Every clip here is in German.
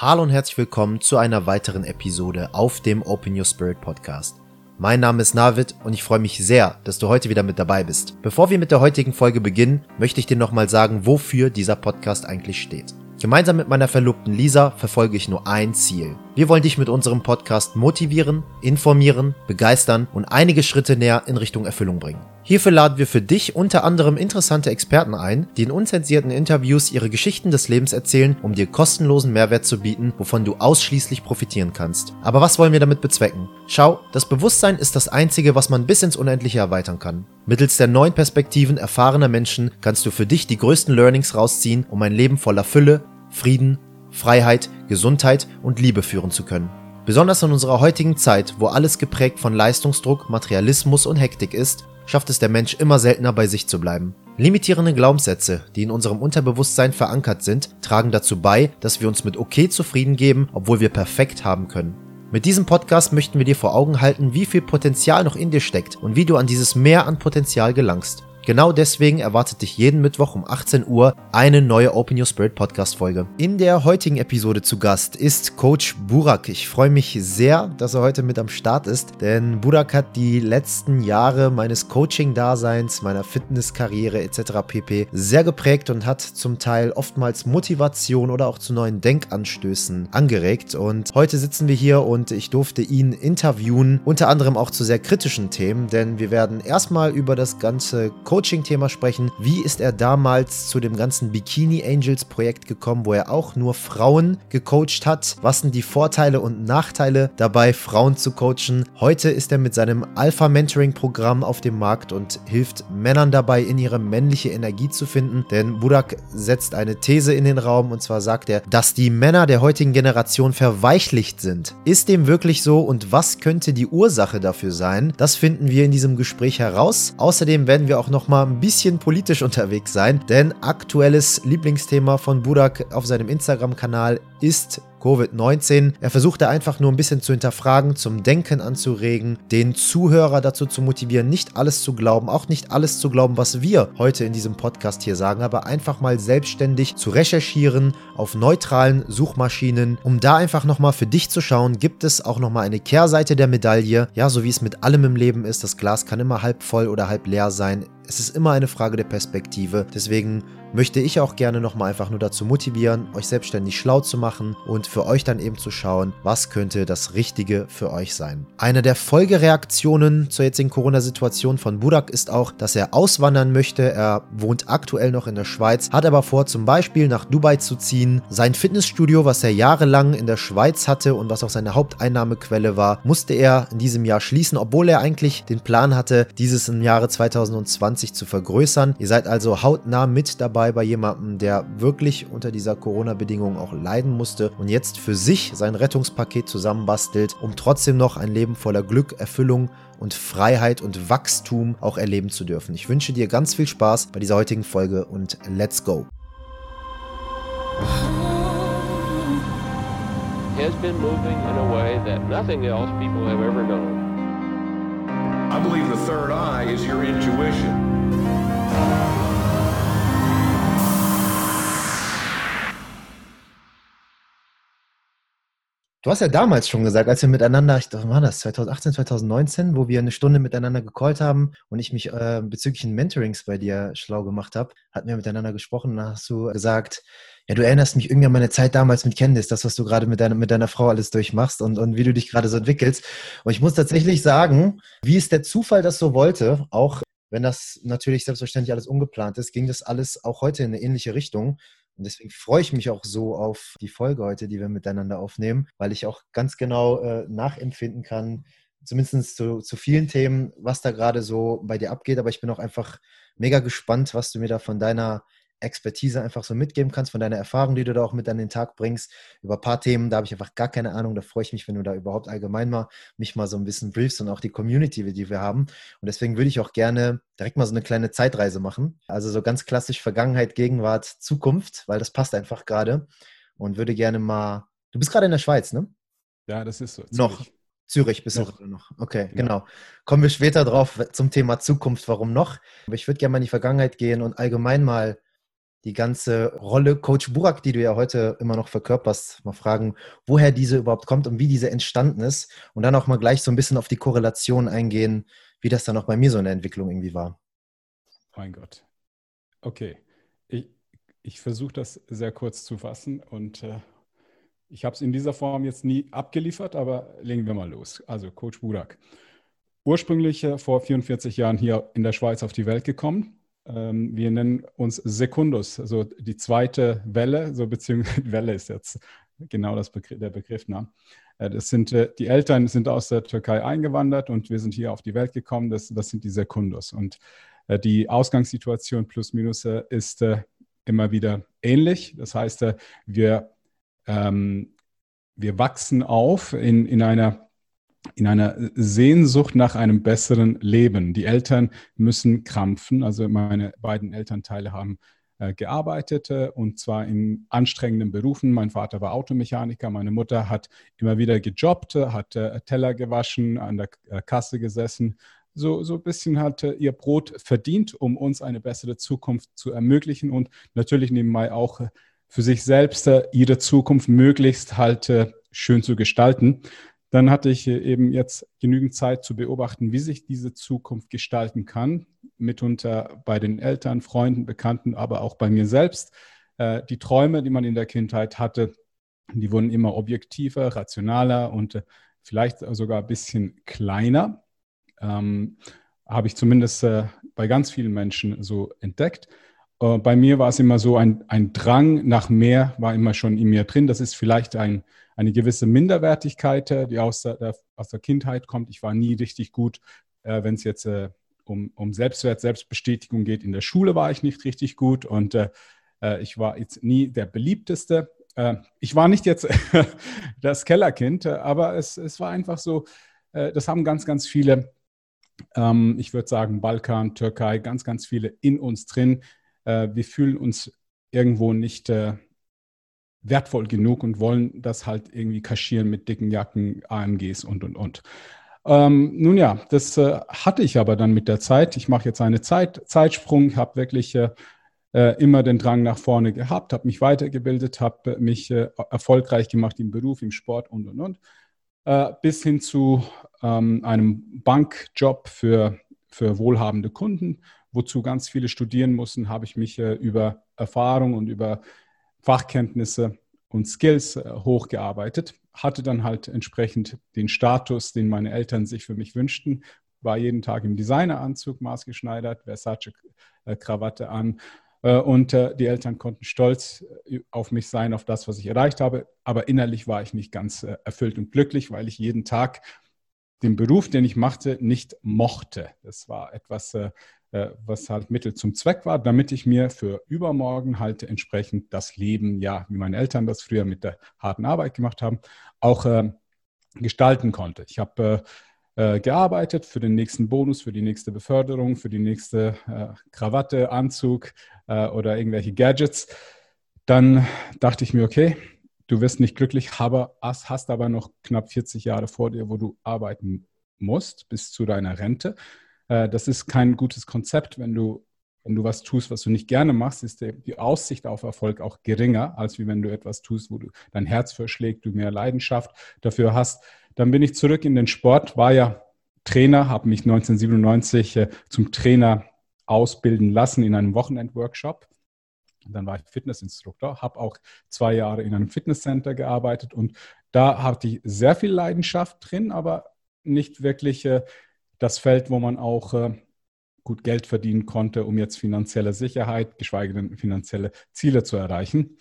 Hallo und herzlich willkommen zu einer weiteren Episode auf dem Open Your Spirit Podcast. Mein Name ist Navid und ich freue mich sehr, dass du heute wieder mit dabei bist. Bevor wir mit der heutigen Folge beginnen, möchte ich dir nochmal sagen, wofür dieser Podcast eigentlich steht. Gemeinsam mit meiner Verlobten Lisa verfolge ich nur ein Ziel. Wir wollen dich mit unserem Podcast motivieren, informieren, begeistern und einige Schritte näher in Richtung Erfüllung bringen. Hierfür laden wir für dich unter anderem interessante Experten ein, die in unzensierten Interviews ihre Geschichten des Lebens erzählen, um dir kostenlosen Mehrwert zu bieten, wovon du ausschließlich profitieren kannst. Aber was wollen wir damit bezwecken? Schau, das Bewusstsein ist das Einzige, was man bis ins Unendliche erweitern kann. Mittels der neuen Perspektiven erfahrener Menschen kannst du für dich die größten Learnings rausziehen, um ein Leben voller Fülle, Frieden, Freiheit, Gesundheit und Liebe führen zu können. Besonders in unserer heutigen Zeit, wo alles geprägt von Leistungsdruck, Materialismus und Hektik ist, schafft es der Mensch immer seltener bei sich zu bleiben. Limitierende Glaubenssätze, die in unserem Unterbewusstsein verankert sind, tragen dazu bei, dass wir uns mit okay zufrieden geben, obwohl wir perfekt haben können. Mit diesem Podcast möchten wir dir vor Augen halten, wie viel Potenzial noch in dir steckt und wie du an dieses Mehr an Potenzial gelangst. Genau deswegen erwartet dich jeden Mittwoch um 18 Uhr eine neue Open Your Spirit Podcast Folge. In der heutigen Episode zu Gast ist Coach Burak. Ich freue mich sehr, dass er heute mit am Start ist, denn Burak hat die letzten Jahre meines Coaching-Daseins, meiner Fitnesskarriere etc. pp. sehr geprägt und hat zum Teil oftmals Motivation oder auch zu neuen Denkanstößen angeregt. Und heute sitzen wir hier und ich durfte ihn interviewen, unter anderem auch zu sehr kritischen Themen, denn wir werden erstmal über das ganze Coaching Coaching-Thema sprechen. Wie ist er damals zu dem ganzen Bikini Angels Projekt gekommen, wo er auch nur Frauen gecoacht hat? Was sind die Vorteile und Nachteile dabei, Frauen zu coachen? Heute ist er mit seinem Alpha Mentoring Programm auf dem Markt und hilft Männern dabei, in ihre männliche Energie zu finden. Denn Budak setzt eine These in den Raum und zwar sagt er, dass die Männer der heutigen Generation verweichlicht sind. Ist dem wirklich so und was könnte die Ursache dafür sein? Das finden wir in diesem Gespräch heraus. Außerdem werden wir auch noch mal ein bisschen politisch unterwegs sein, denn aktuelles Lieblingsthema von Burak auf seinem Instagram-Kanal ist Covid-19. Er versuchte einfach nur ein bisschen zu hinterfragen, zum Denken anzuregen, den Zuhörer dazu zu motivieren, nicht alles zu glauben, auch nicht alles zu glauben, was wir heute in diesem Podcast hier sagen, aber einfach mal selbstständig zu recherchieren auf neutralen Suchmaschinen, um da einfach nochmal für dich zu schauen, gibt es auch nochmal eine Kehrseite der Medaille. Ja, so wie es mit allem im Leben ist, das Glas kann immer halb voll oder halb leer sein. Es ist immer eine Frage der Perspektive. Deswegen möchte ich auch gerne nochmal einfach nur dazu motivieren, euch selbstständig schlau zu machen und für euch dann eben zu schauen, was könnte das Richtige für euch sein. Eine der Folgereaktionen zur jetzigen Corona-Situation von Budak ist auch, dass er auswandern möchte. Er wohnt aktuell noch in der Schweiz, hat aber vor, zum Beispiel nach Dubai zu ziehen. Sein Fitnessstudio, was er jahrelang in der Schweiz hatte und was auch seine Haupteinnahmequelle war, musste er in diesem Jahr schließen, obwohl er eigentlich den Plan hatte, dieses im Jahre 2020 zu vergrößern. Ihr seid also hautnah mit dabei dabei bei jemandem, der wirklich unter dieser Corona-Bedingung auch leiden musste und jetzt für sich sein Rettungspaket zusammenbastelt, um trotzdem noch ein Leben voller Glück, Erfüllung und Freiheit und Wachstum auch erleben zu dürfen. Ich wünsche dir ganz viel Spaß bei dieser heutigen Folge und let's go. has been moving in a way that nothing else people have ever known. I believe the third eye is your intuition. Du hast ja damals schon gesagt, als wir miteinander, ich dachte, war das 2018, 2019, wo wir eine Stunde miteinander gecallt haben und ich mich äh, bezüglich Mentorings bei dir schlau gemacht habe, hatten wir miteinander gesprochen und dann hast du gesagt, ja, du erinnerst mich irgendwie an meine Zeit damals mit Candice, das, was du gerade mit deiner, mit deiner Frau alles durchmachst und, und wie du dich gerade so entwickelst. Und ich muss tatsächlich sagen, wie es der Zufall das so wollte, auch wenn das natürlich selbstverständlich alles ungeplant ist, ging das alles auch heute in eine ähnliche Richtung. Und deswegen freue ich mich auch so auf die Folge heute, die wir miteinander aufnehmen, weil ich auch ganz genau äh, nachempfinden kann, zumindest zu, zu vielen Themen, was da gerade so bei dir abgeht. Aber ich bin auch einfach mega gespannt, was du mir da von deiner Expertise einfach so mitgeben kannst, von deiner Erfahrung, die du da auch mit an den Tag bringst. Über ein paar Themen, da habe ich einfach gar keine Ahnung. Da freue ich mich, wenn du da überhaupt allgemein mal mich mal so ein bisschen briefst und auch die Community, die wir haben. Und deswegen würde ich auch gerne direkt mal so eine kleine Zeitreise machen. Also so ganz klassisch Vergangenheit, Gegenwart, Zukunft, weil das passt einfach gerade. Und würde gerne mal. Du bist gerade in der Schweiz, ne? Ja, das ist so. Zürich. Noch. Zürich bist noch. du gerade noch. Okay, ja. genau. Kommen wir später drauf zum Thema Zukunft, warum noch. Aber ich würde gerne mal in die Vergangenheit gehen und allgemein mal die ganze Rolle Coach Burak, die du ja heute immer noch verkörperst, mal fragen, woher diese überhaupt kommt und wie diese entstanden ist und dann auch mal gleich so ein bisschen auf die Korrelation eingehen, wie das dann auch bei mir so in der Entwicklung irgendwie war. Mein Gott. Okay. Ich, ich versuche das sehr kurz zu fassen und äh, ich habe es in dieser Form jetzt nie abgeliefert, aber legen wir mal los. Also Coach Burak. Ursprünglich äh, vor 44 Jahren hier in der Schweiz auf die Welt gekommen ähm, wir nennen uns Sekundus, also die zweite Welle, so beziehungsweise Welle ist jetzt genau das Begr der Begriff. Ne? Das sind, äh, die Eltern sind aus der Türkei eingewandert und wir sind hier auf die Welt gekommen. Das, das sind die Sekundus. Und äh, die Ausgangssituation plus minus ist immer wieder ähnlich. Das heißt, wir, ähm, wir wachsen auf in, in einer in einer Sehnsucht nach einem besseren Leben. Die Eltern müssen krampfen. Also meine beiden Elternteile haben äh, gearbeitet äh, und zwar in anstrengenden Berufen. Mein Vater war Automechaniker, meine Mutter hat immer wieder gejobbt, hat äh, Teller gewaschen, an der Kasse gesessen. So, so ein bisschen hat ihr Brot verdient, um uns eine bessere Zukunft zu ermöglichen und natürlich nebenbei auch für sich selbst ihre Zukunft möglichst halt schön zu gestalten dann hatte ich eben jetzt genügend Zeit zu beobachten, wie sich diese Zukunft gestalten kann, mitunter bei den Eltern, Freunden, Bekannten, aber auch bei mir selbst. Äh, die Träume, die man in der Kindheit hatte, die wurden immer objektiver, rationaler und äh, vielleicht sogar ein bisschen kleiner. Ähm, habe ich zumindest äh, bei ganz vielen Menschen so entdeckt. Bei mir war es immer so, ein, ein Drang nach mehr war immer schon in mir drin. Das ist vielleicht ein, eine gewisse Minderwertigkeit, äh, die aus der, aus der Kindheit kommt. Ich war nie richtig gut, äh, wenn es jetzt äh, um, um Selbstwert, Selbstbestätigung geht. In der Schule war ich nicht richtig gut und äh, äh ich war jetzt nie der beliebteste. Äh, ich war nicht jetzt das Kellerkind, aber es, es war einfach so, das haben ganz, ganz viele, ähm, ich würde sagen Balkan, Türkei, ganz, ganz viele in uns drin. wir fühlen uns irgendwo nicht wertvoll genug und wollen das halt irgendwie kaschieren mit dicken Jacken, AMGs und, und, und. Ähm, nun ja, das äh, hatte ich aber dann mit der Zeit. Ich mache jetzt einen Zeit, Zeitsprung, habe wirklich äh, äh, immer den Drang nach vorne gehabt, habe mich weitergebildet, habe mich äh, erfolgreich gemacht im Beruf, im Sport und, und, und. Äh, bis hin zu ähm, einem Bankjob für, für wohlhabende Kunden, wozu ganz viele studieren mussten, habe ich mich äh, über Erfahrung und über Fachkenntnisse und Skills äh, hochgearbeitet, hatte dann halt entsprechend den Status, den meine Eltern sich für mich wünschten, war jeden Tag im Designeranzug maßgeschneidert, Versace-Krawatte äh, an. Äh, und die Eltern konnten stolz auf mich sein, auf das, was ich erreicht habe. Aber innerlich war ich nicht ganz erfüllt und glücklich, weil ich jeden Tag den Beruf, den ich machte, nicht mochte. Das war etwas, was halt Mittel zum Zweck war, damit ich mir für übermorgen halt entsprechend das Leben, ja, wie meine Eltern das früher mit der harten Arbeit gemacht haben, auch äh, gestalten konnte. Ich habe äh, äh, gearbeitet für den nächsten Bonus, für die nächste Beförderung, für die nächste äh, Krawatte, Anzug äh, oder irgendwelche Gadgets. Dann dachte ich mir, okay, du wirst nicht glücklich, aber hast aber noch knapp 40 Jahre vor dir, wo du arbeiten musst bis zu deiner Rente. Äh, das ist kein gutes Konzept, wenn du, wenn du was tust, was du nicht gerne machst, ist die, Aussicht auf Erfolg auch geringer, als wie wenn du etwas tust, wo du dein Herz verschlägt, du mehr Leidenschaft dafür hast. Dann bin ich zurück in den Sport, war ja Trainer, habe mich 1997 äh, zum Trainer ausbilden lassen in einem Wochenendworkshop. Dann war ich Fitnessinstruktor, habe auch zwei Jahre in einem Fitnesscenter gearbeitet und da hatte ich sehr viel Leidenschaft drin, aber nicht wirklich äh, das Feld, wo man auch äh, gut Geld verdienen konnte, um jetzt finanzielle Sicherheit, geschweige denn finanzielle Ziele zu erreichen.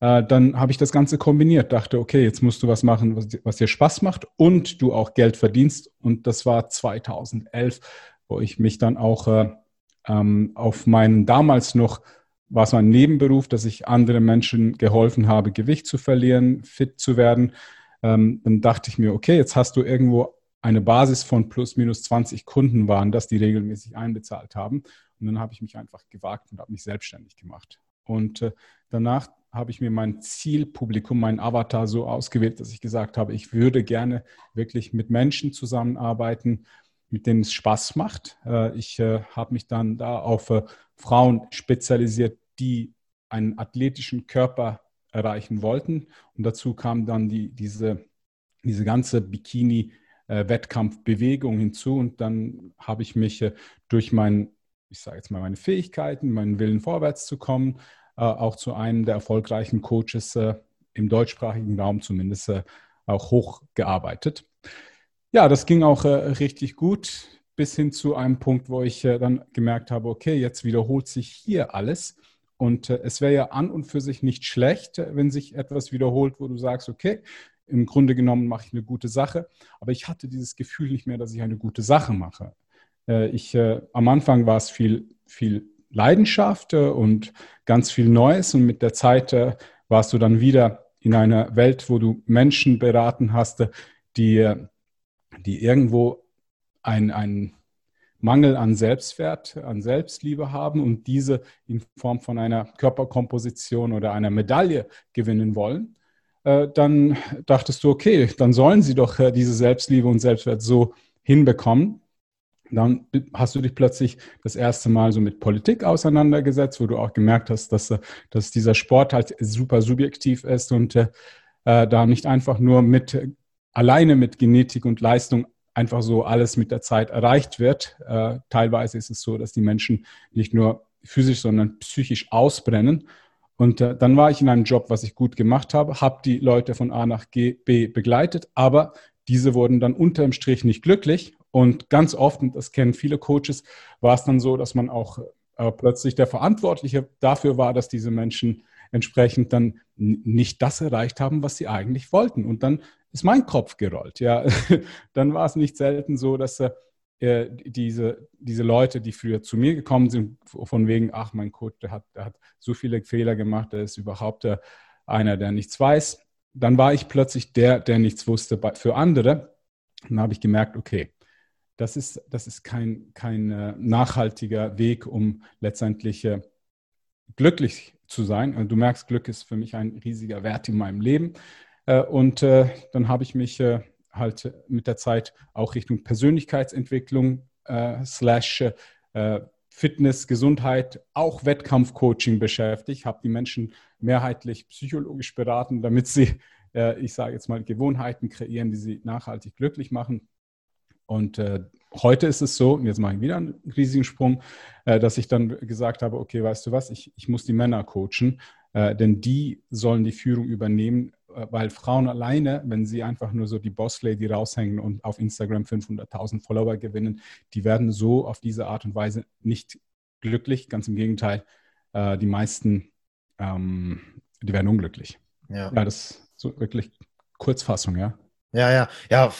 Äh, dann habe ich das Ganze kombiniert, dachte, okay, jetzt musst du was machen, was, was dir Spaß macht und du auch Geld verdienst. Und das war 2011, wo ich mich dann auch äh, ähm, auf meinen damals noch war es ein Nebenberuf, dass ich anderen Menschen geholfen habe, Gewicht zu verlieren, fit zu werden. Ähm, dann dachte ich mir, okay, jetzt hast du irgendwo eine Basis von plus minus 20 Kunden waren, dass die regelmäßig einbezahlt haben. Und dann habe ich mich einfach gewagt und habe mich selbstständig gemacht. Und äh, danach habe ich mir mein Zielpublikum, mein Avatar so ausgewählt, dass ich gesagt habe, ich würde gerne wirklich mit Menschen zusammenarbeiten, mit denen es Spaß macht. Äh, ich äh, habe mich dann da auf Frauen spezialisiert, die einen athletischen Körper erreichen wollten. Und dazu kam dann die, diese, diese ganze Bikini-Wettkampfbewegung hinzu. Und dann habe ich mich äh, durch mein, ich sage jetzt mal, meine Fähigkeiten, meinen Willen vorwärts zu kommen, äh, auch zu einem der erfolgreichen Coaches äh, im deutschsprachigen Raum zumindest auch hochgearbeitet. Ja, das ging auch richtig gut bis hin zu einem Punkt, wo ich dann gemerkt habe, okay, jetzt wiederholt sich hier alles. Und äh, es wäre ja an und für sich nicht schlecht, äh, wenn sich etwas wiederholt, wo du sagst, okay, im Grunde genommen mache ich eine gute Sache, aber ich hatte dieses Gefühl nicht mehr, dass ich eine gute Sache mache. Äh, ich, äh, am Anfang war es viel, viel Leidenschaft äh, und ganz viel Neues und mit der Zeit äh, warst du dann wieder in einer Welt, wo du Menschen beraten hast, die, die irgendwo ein, ein Mangel an Selbstwert, an Selbstliebe haben und diese in Form von einer Körperkomposition oder einer Medaille gewinnen wollen, äh, dann dachtest du, okay, dann sollen sie doch äh, diese Selbstliebe und Selbstwert so hinbekommen. Dann hast du dich plötzlich das erste Mal so mit Politik auseinandergesetzt, wo du auch gemerkt hast, dass, äh, dass dieser Sport halt super subjektiv ist und äh, da nicht einfach nur mit alleine mit Genetik und Leistung einfach so alles mit der Zeit erreicht wird. Teilweise ist es so, dass die Menschen nicht nur physisch, sondern psychisch ausbrennen. Und äh, dann war ich in einem Job, was ich gut gemacht habe, habe die Leute von A nach G, B begleitet, aber diese wurden dann unterm Strich nicht glücklich. Und ganz oft, und das kennen viele Coaches, war es dann so, dass man auch äh, plötzlich der Verantwortliche dafür war, dass diese Menschen entsprechend dann nicht das erreicht haben, was sie eigentlich wollten. Und dann ist mein Kopf gerollt. Ja, dann war es nicht selten so, dass äh, diese, diese Leute, die früher zu mir gekommen sind, von wegen, ach, mein Coach, der hat, der hat so viele Fehler gemacht, der ist überhaupt äh, einer, der nichts weiß. Dann war ich plötzlich der, der nichts wusste für andere. Dann habe ich gemerkt, okay, das ist, das ist kein, kein äh, nachhaltiger Weg, um letztendlich äh, glücklich zu sein. Du merkst, Glück ist für mich ein riesiger Wert in meinem Leben. Äh, und äh, dann habe ich mich äh, halt mit der Zeit auch Richtung Persönlichkeitsentwicklung slash Fitness, Gesundheit, auch Wettkampfcoaching beschäftigt, habe die Menschen mehrheitlich psychologisch beraten, damit sie, ich sage jetzt mal, Gewohnheiten kreieren, die sie nachhaltig glücklich machen. Und äh, heute ist es so, und jetzt mache ich wieder einen riesigen Sprung, äh, dass ich dann gesagt habe, okay, weißt du was, ich, ich muss die Männer coachen, äh, denn die sollen die Führung übernehmen äh, weil Frauen alleine, wenn sie einfach nur so die Boss-Lady raushängen und auf Instagram 500.000 Follower gewinnen, die werden so auf diese Art und Weise nicht glücklich. Ganz im Gegenteil, äh, die meisten, ähm, die werden unglücklich. Ja. ja, das ist so wirklich Kurzfassung, ja. Ja, ja, ja,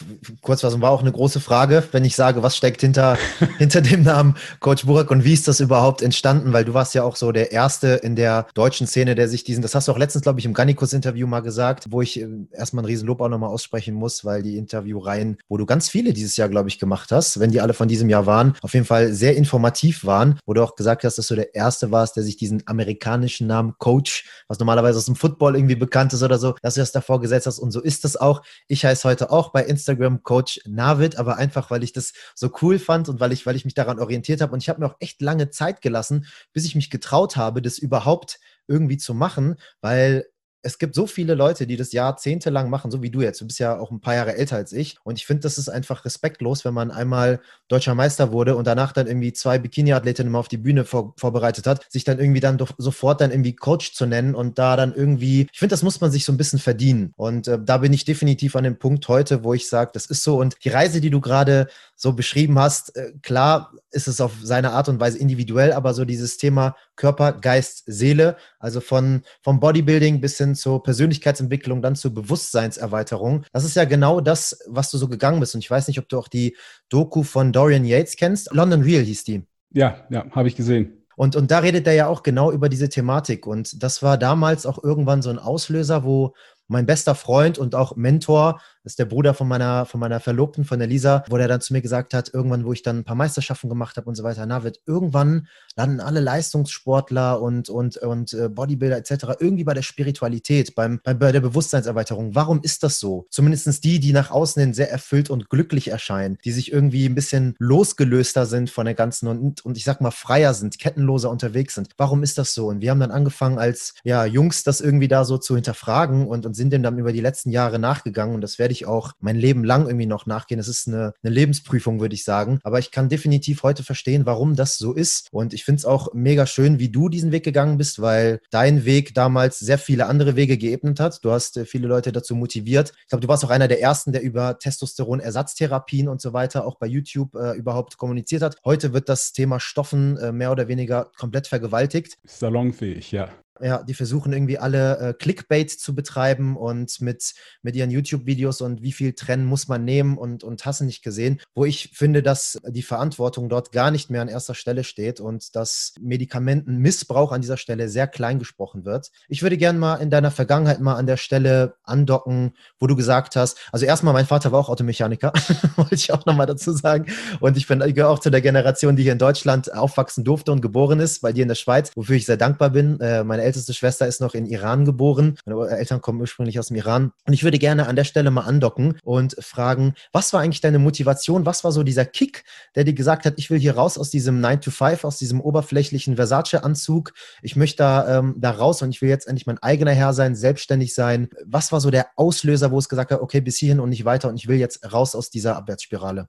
Kurzfassung war auch eine große Frage, wenn ich sage, was steckt hinter, hinter dem Namen Coach Burak und wie ist das überhaupt entstanden? Weil du warst ja auch so der Erste in der deutschen Szene, der sich diesen, das hast du auch letztens, glaube ich, im Gannikus-Interview mal gesagt, wo ich äh, erstmal ein Riesenlob auch nochmal aussprechen muss, weil die Interviewreihen, wo du ganz viele dieses Jahr, glaube ich, gemacht hast, wenn die alle von diesem Jahr waren, auf jeden Fall sehr informativ waren, wo du auch gesagt hast, dass du der Erste warst, der sich diesen amerikanischen Namen Coach, was normalerweise aus dem Football irgendwie bekannt ist oder so, dass du das davor gesetzt hast und so ist das auch. Ich heiße heute auch bei Instagram Coach Navid, aber einfach, weil ich das so cool fand und weil ich, weil ich mich daran orientiert habe. Und ich habe mir auch echt lange Zeit gelassen, bis ich mich getraut habe, das überhaupt irgendwie zu machen, weil es gibt so viele Leute, die das jahrzehntelang machen, so wie du jetzt. Du bist ja auch ein paar Jahre älter als ich. Und ich finde, das ist einfach respektlos, wenn man einmal deutscher Meister wurde und danach dann irgendwie zwei Bikini-Athletinnen mal auf die Bühne vor, vorbereitet hat, sich dann irgendwie dann doch sofort dann irgendwie Coach zu nennen und da dann irgendwie, ich finde, das muss man sich so ein bisschen verdienen. Und äh, da bin ich definitiv an dem Punkt heute, wo ich sage, das ist so. Und die Reise, die du gerade so beschrieben hast, äh, klar ist es auf seine Art und Weise individuell, aber so dieses Thema Körper, Geist, Seele, also von, vom Bodybuilding bis hin zur Persönlichkeitsentwicklung, dann zur Bewusstseinserweiterung. Das ist ja genau das, was du so gegangen bist. Und ich weiß nicht, ob du auch die Doku von Dorian Yates kennst. London Real hieß die. Ja, ja, habe ich gesehen. Und, und da redet er ja auch genau über diese Thematik. Und das war damals auch irgendwann so ein Auslöser, wo mein bester Freund und auch Mentor Das ist der Bruder von meiner, von meiner Verlobten, von der Lisa, wo der dann zu mir gesagt hat, irgendwann, wo ich dann ein paar Meisterschaften gemacht habe und so weiter, na, wird irgendwann landen alle Leistungssportler und, und, und äh, Bodybuilder etc. irgendwie bei der Spiritualität, beim, bei, der Bewusstseinserweiterung. Warum ist das so? Zumindest die, die nach außen hin sehr erfüllt und glücklich erscheinen, die sich irgendwie ein bisschen losgelöster sind von der ganzen und, und ich sag mal freier sind, kettenloser unterwegs sind. Warum ist das so? Und wir haben dann angefangen, als ja, Jungs das irgendwie da so zu hinterfragen und, und sind dem dann über die letzten Jahre nachgegangen. Und das werde ich auch mein Leben lang irgendwie noch nachgehen. Es ist eine, eine Lebensprüfung, würde ich sagen. Aber ich kann definitiv heute verstehen, warum das so ist. Und ich finde es auch mega schön, wie du diesen Weg gegangen bist, weil dein Weg damals sehr viele andere Wege geebnet hat. Du hast äh, viele Leute dazu motiviert. Ich glaube, du warst auch einer der ersten, der über Testosteron-Ersatztherapien und so weiter auch bei YouTube äh, überhaupt kommuniziert hat. Heute wird das Thema Stoffen äh, mehr oder weniger komplett vergewaltigt. Salonfähig, ja. Ja, die versuchen irgendwie alle äh, Clickbait zu betreiben und mit, mit ihren YouTube-Videos und wie viel trennen muss man nehmen und, und hassen nicht gesehen, wo ich finde, dass die Verantwortung dort gar nicht mehr an erster Stelle steht und dass Medikamentenmissbrauch an dieser Stelle sehr klein gesprochen wird. Ich würde gerne mal in deiner Vergangenheit mal an der Stelle andocken, wo du gesagt hast, also erstmal, mein Vater war auch Automechaniker, wollte ich auch nochmal dazu sagen. Und ich bin ich auch zu der Generation, die hier in Deutschland aufwachsen durfte und geboren ist, bei dir in der Schweiz, wofür ich sehr dankbar bin. Äh, meine älteste Schwester ist noch in Iran geboren. Meine Eltern kommen ursprünglich aus dem Iran. Und ich würde gerne an der Stelle mal andocken und fragen, was war eigentlich deine Motivation? Was war so dieser Kick, der dir gesagt hat, ich will hier raus aus diesem 9 to 5, aus diesem oberflächlichen Versace-Anzug. Ich möchte da, ähm, da raus und ich will jetzt endlich mein eigener Herr sein, selbstständig sein. Was war so der Auslöser, wo es gesagt hat, okay, bis hierhin und nicht weiter und ich will jetzt raus aus dieser Abwärtsspirale?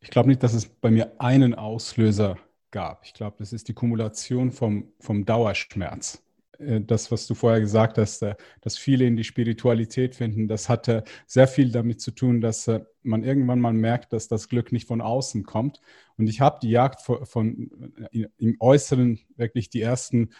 Ich glaube nicht, dass es bei mir einen Auslöser gab. Ich glaube, das ist die Kumulation vom, vom Dauerschmerz. Äh, das, was du vorher gesagt hast, äh, dass viele in die Spiritualität finden, das hatte sehr viel damit zu tun, dass äh, man irgendwann mal merkt, dass das Glück nicht von außen kommt. Und ich habe die Jagd von, von, im Äußeren wirklich die ersten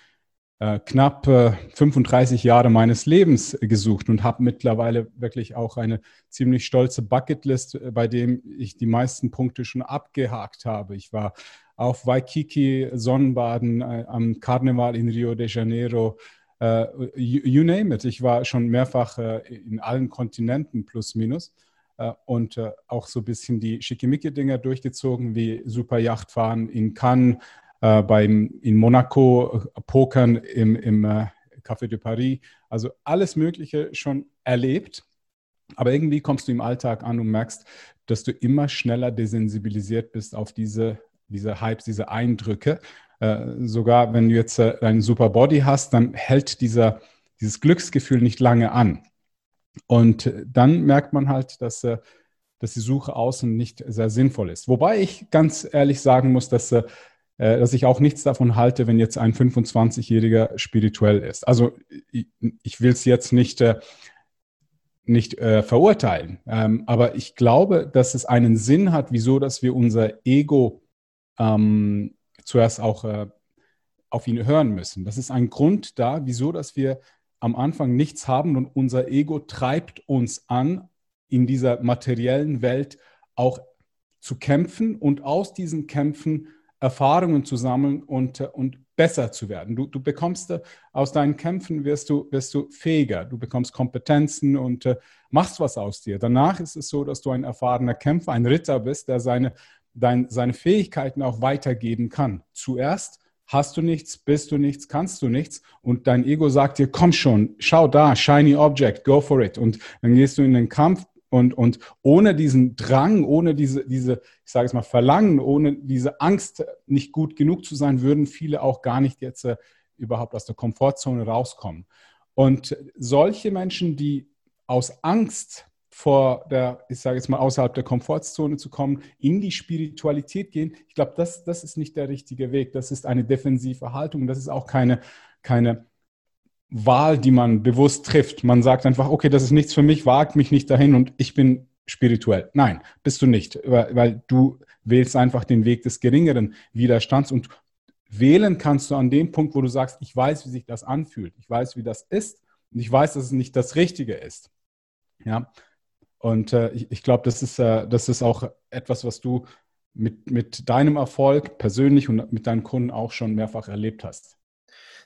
äh, knapp äh, 35 Jahre meines Lebens gesucht und habe mittlerweile wirklich auch eine ziemlich stolze Bucketlist, bei dem ich die meisten Punkte schon abgehakt habe. Ich war auf Waikiki Sonnenbaden, äh, am Karneval in Rio de Janeiro, äh, you, you, name it. Ich war schon mehrfach äh, in allen Kontinenten plus minus äh, und äh, auch so ein bisschen die Schickimicki-Dinger durchgezogen, wie Superjachtfahren in Cannes, äh, beim, in Monaco, Pokern im, im Café de Paris. Also alles Mögliche schon erlebt. Aber irgendwie kommst du im Alltag an und merkst, dass du immer schneller desensibilisiert bist auf diese diese Hypes, diese Eindrücke. Äh, sogar wenn du jetzt äh, einen super Body hast, dann hält dieser, dieses Glücksgefühl nicht lange an. Und äh, dann merkt man halt, dass, äh, dass die Suche außen nicht sehr sinnvoll ist. Wobei ich ganz ehrlich sagen muss, dass, äh, äh, dass ich auch nichts davon halte, wenn jetzt ein 25-Jähriger spirituell ist. Also ich, will es jetzt nicht nicht äh, verurteilen. Ähm, aber ich glaube, dass es einen Sinn hat, wieso, dass wir unser Ego ähm, zuerst auch äh, auf ihn hören müssen. Das ist ein Grund da, wieso, dass wir am Anfang nichts haben und unser Ego treibt uns an, in dieser materiellen Welt auch zu kämpfen und aus diesen Kämpfen Erfahrungen zu sammeln und, und besser zu werden. Du, du bekommst äh, aus deinen Kämpfen wirst du, wirst du fähiger, du bekommst Kompetenzen und äh, machst was aus dir. Danach ist es so, dass du ein erfahrener Kämpfer, ein Ritter bist, der seine dein, seine Fähigkeiten auch weitergeben kann. Zuerst hast du nichts, bist du nichts, kannst du nichts und dein Ego sagt dir, komm schon, schau da, shiny object, go for it. Und dann gehst du in den Kampf und, und ohne diesen Drang, ohne diese, diese, ich sage es mal, Verlangen, ohne diese Angst, nicht gut genug zu sein, würden viele auch gar nicht jetzt äh, überhaupt aus der Komfortzone rauskommen. Und solche Menschen, die aus Angst vor der, ich sage jetzt mal, außerhalb der Komfortzone zu kommen, in die Spiritualität gehen. Ich glaube, das, das ist nicht der richtige Weg. Das ist eine defensive Haltung. Das ist auch keine, keine Wahl, die man bewusst trifft. Man sagt einfach, okay, das ist nichts für mich, wagt mich nicht dahin und ich bin spirituell. Nein, bist du nicht, weil, du wählst einfach den Weg des geringeren Widerstands und wählen kannst du an dem Punkt, wo du sagst, ich weiß, wie sich das anfühlt, ich weiß, wie das ist und ich weiß, dass es nicht das Richtige ist. Ja, und äh, ich, ich glaube, das, ist, äh, das ist auch etwas, was du mit, mit deinem Erfolg persönlich und mit deinen Kunden auch schon mehrfach erlebt hast.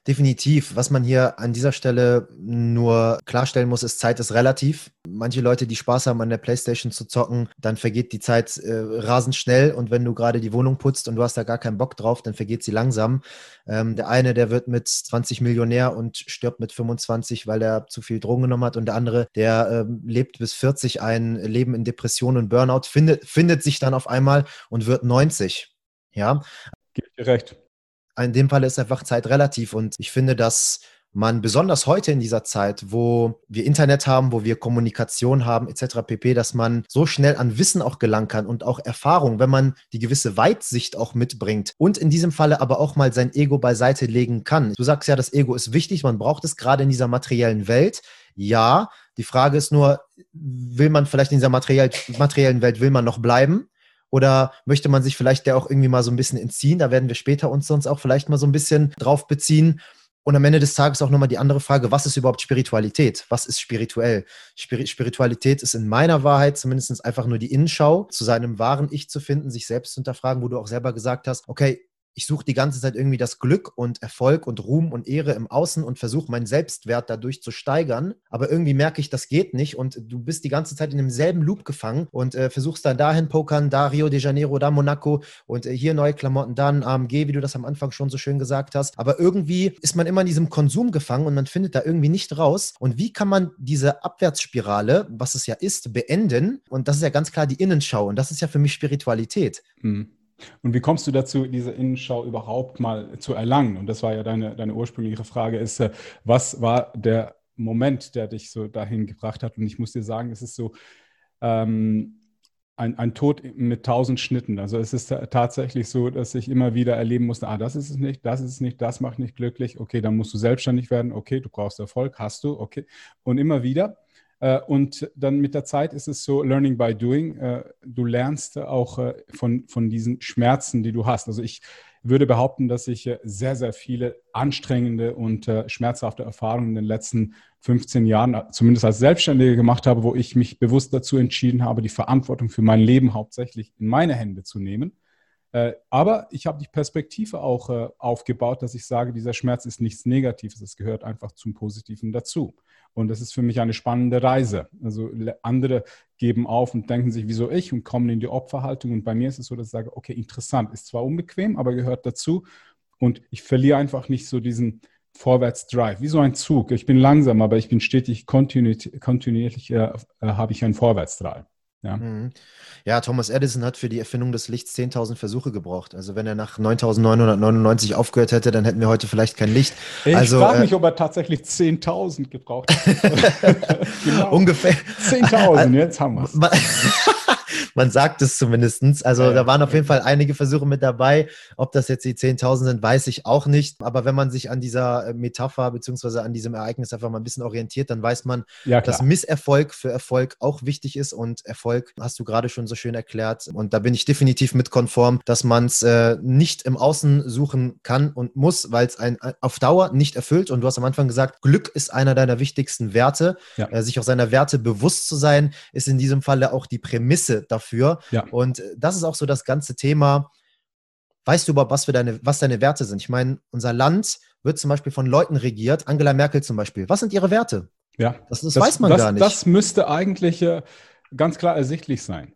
Definitiv. Was man hier an dieser Stelle nur klarstellen muss, ist, Zeit ist relativ. manche Leute, die Spaß haben, an der Playstation zu zocken, dann vergeht die Zeit äh, rasend schnell und wenn du gerade die Wohnung putzt und du hast da gar keinen Bock drauf, dann vergeht sie langsam. Ähm, der eine, der wird mit 20 Millionär und stirbt mit 25, weil er zu viel Drogen genommen hat und der andere, der ähm, lebt bis 40 ein Leben in Depression und Burnout, findet, findet sich dann auf einmal und wird 90. Ja. Gebe dir recht. In dem Fall ist einfach Zeit relativ und ich finde, dass man besonders heute in dieser Zeit, wo wir Internet haben, wo wir Kommunikation haben, etc. pp, dass man so schnell an Wissen auch gelangen kann und auch Erfahrung, wenn man die gewisse Weitsicht auch mitbringt und in diesem Falle aber auch mal sein Ego beiseite legen kann. Du sagst ja, das Ego ist wichtig, man braucht es gerade in dieser materiellen Welt. Ja, die Frage ist nur, will man vielleicht in dieser materiell, materiellen Welt, will man noch bleiben? Oder möchte man sich vielleicht der auch irgendwie mal so ein bisschen entziehen? Da werden wir später uns sonst auch vielleicht mal so ein bisschen drauf beziehen. Und am Ende des Tages auch nochmal die andere Frage, was ist überhaupt Spiritualität? Was ist spirituell? Spir Spiritualität ist in meiner Wahrheit zumindest einfach nur die Innenschau, zu seinem wahren Ich zu finden, sich selbst zu hinterfragen, wo du auch selber gesagt hast, okay, ich suche die ganze Zeit irgendwie das Glück und Erfolg und Ruhm und Ehre im Außen und versuche meinen Selbstwert dadurch zu steigern. Aber irgendwie merke ich, das geht nicht und du bist die ganze Zeit in demselben Loop gefangen und äh, versuchst dann dahin pokern, da Rio de Janeiro, da Monaco und äh, hier neue Klamotten, dann AMG, wie du das am Anfang schon so schön gesagt hast. Aber irgendwie ist man immer in diesem Konsum gefangen und man findet da irgendwie nicht raus. Und wie kann man diese Abwärtsspirale, was es ja ist, beenden? Und das ist ja ganz klar die Innenschau und das ist ja für mich Spiritualität. Mhm. Und wie kommst du dazu, diese Innenschau überhaupt mal zu erlangen? Und das war ja deine, deine ursprüngliche Frage, ist, äh, was war der Moment, der dich so dahin gebracht hat? Und ich muss dir sagen, es ist so ähm, ein, ein Tod mit tausend Schnitten. Also es ist tatsächlich so, dass ich immer wieder erleben musste, ah, das ist es nicht, das ist es nicht, das macht nicht glücklich. Okay, dann musst du selbstständig werden. Okay, du brauchst Erfolg, hast du. Okay. Und immer wieder. Äh, und dann mit der Zeit ist es so Learning by Doing. Äh, du lernst auch äh, von, von diesen Schmerzen, die du hast. Also ich würde behaupten, dass ich sehr, sehr viele anstrengende und schmerzhafte Erfahrungen in den letzten 15 Jahren, zumindest als Selbstständige gemacht habe, wo ich mich bewusst dazu entschieden habe, die Verantwortung für mein Leben hauptsächlich in meine Hände zu nehmen. Aber ich habe die Perspektive auch aufgebaut, dass ich sage, dieser Schmerz ist nichts Negatives, es gehört einfach zum Positiven dazu. Und das ist für mich eine spannende Reise. Also andere geben auf und denken sich, wieso ich und kommen in die Opferhaltung. Und bei mir ist es so, dass ich sage, okay, interessant, ist zwar unbequem, aber gehört dazu. Und ich verliere einfach nicht so diesen Vorwärtsdrive, wie so ein Zug. Ich bin langsam, aber ich bin stetig, kontinuierlich, kontinuierlich äh, äh, habe ich einen Vorwärtsdrive. Ja. Mhm. ja, Thomas Edison hat für die Erfindung des Lichts 10.000 Versuche gebraucht. Also wenn er nach 9.999 aufgehört hätte, dann hätten wir heute vielleicht kein Licht. Ich also, frage mich, äh, ob er tatsächlich 10.000 gebraucht hat. genau. Ungefähr. 10.000, jetzt haben wir es. Man sagt es zumindest. Also ja, da waren auf jeden Fall einige Versuche mit dabei. Ob das jetzt die 10.000 sind, weiß ich auch nicht. Aber wenn man sich an dieser äh, Metapher beziehungsweise an diesem Ereignis einfach mal ein bisschen orientiert, dann weiß man, ja, dass Misserfolg für Erfolg auch wichtig ist. Und Erfolg hast du gerade schon so schön erklärt. Und da bin ich definitiv mit konform, dass man es äh, nicht im Außen suchen kann und muss, weil es ein äh, auf Dauer nicht erfüllt. Und du hast am Anfang gesagt, Glück ist einer deiner wichtigsten Werte. Ja. Äh, sich auch seiner Werte bewusst zu sein, ist in diesem Falle auch die Prämisse dafür. Ja. Und äh, das ist auch so das ganze Thema. Weißt du überhaupt, was, für deine, was deine Werte sind? Ich meine, unser Land wird zum Beispiel von Leuten regiert, Angela Merkel zum Beispiel. Was sind ihre Werte? Ja, das, das, das weiß man das, gar nicht. Das müsste eigentlich äh, ganz klar ersichtlich sein.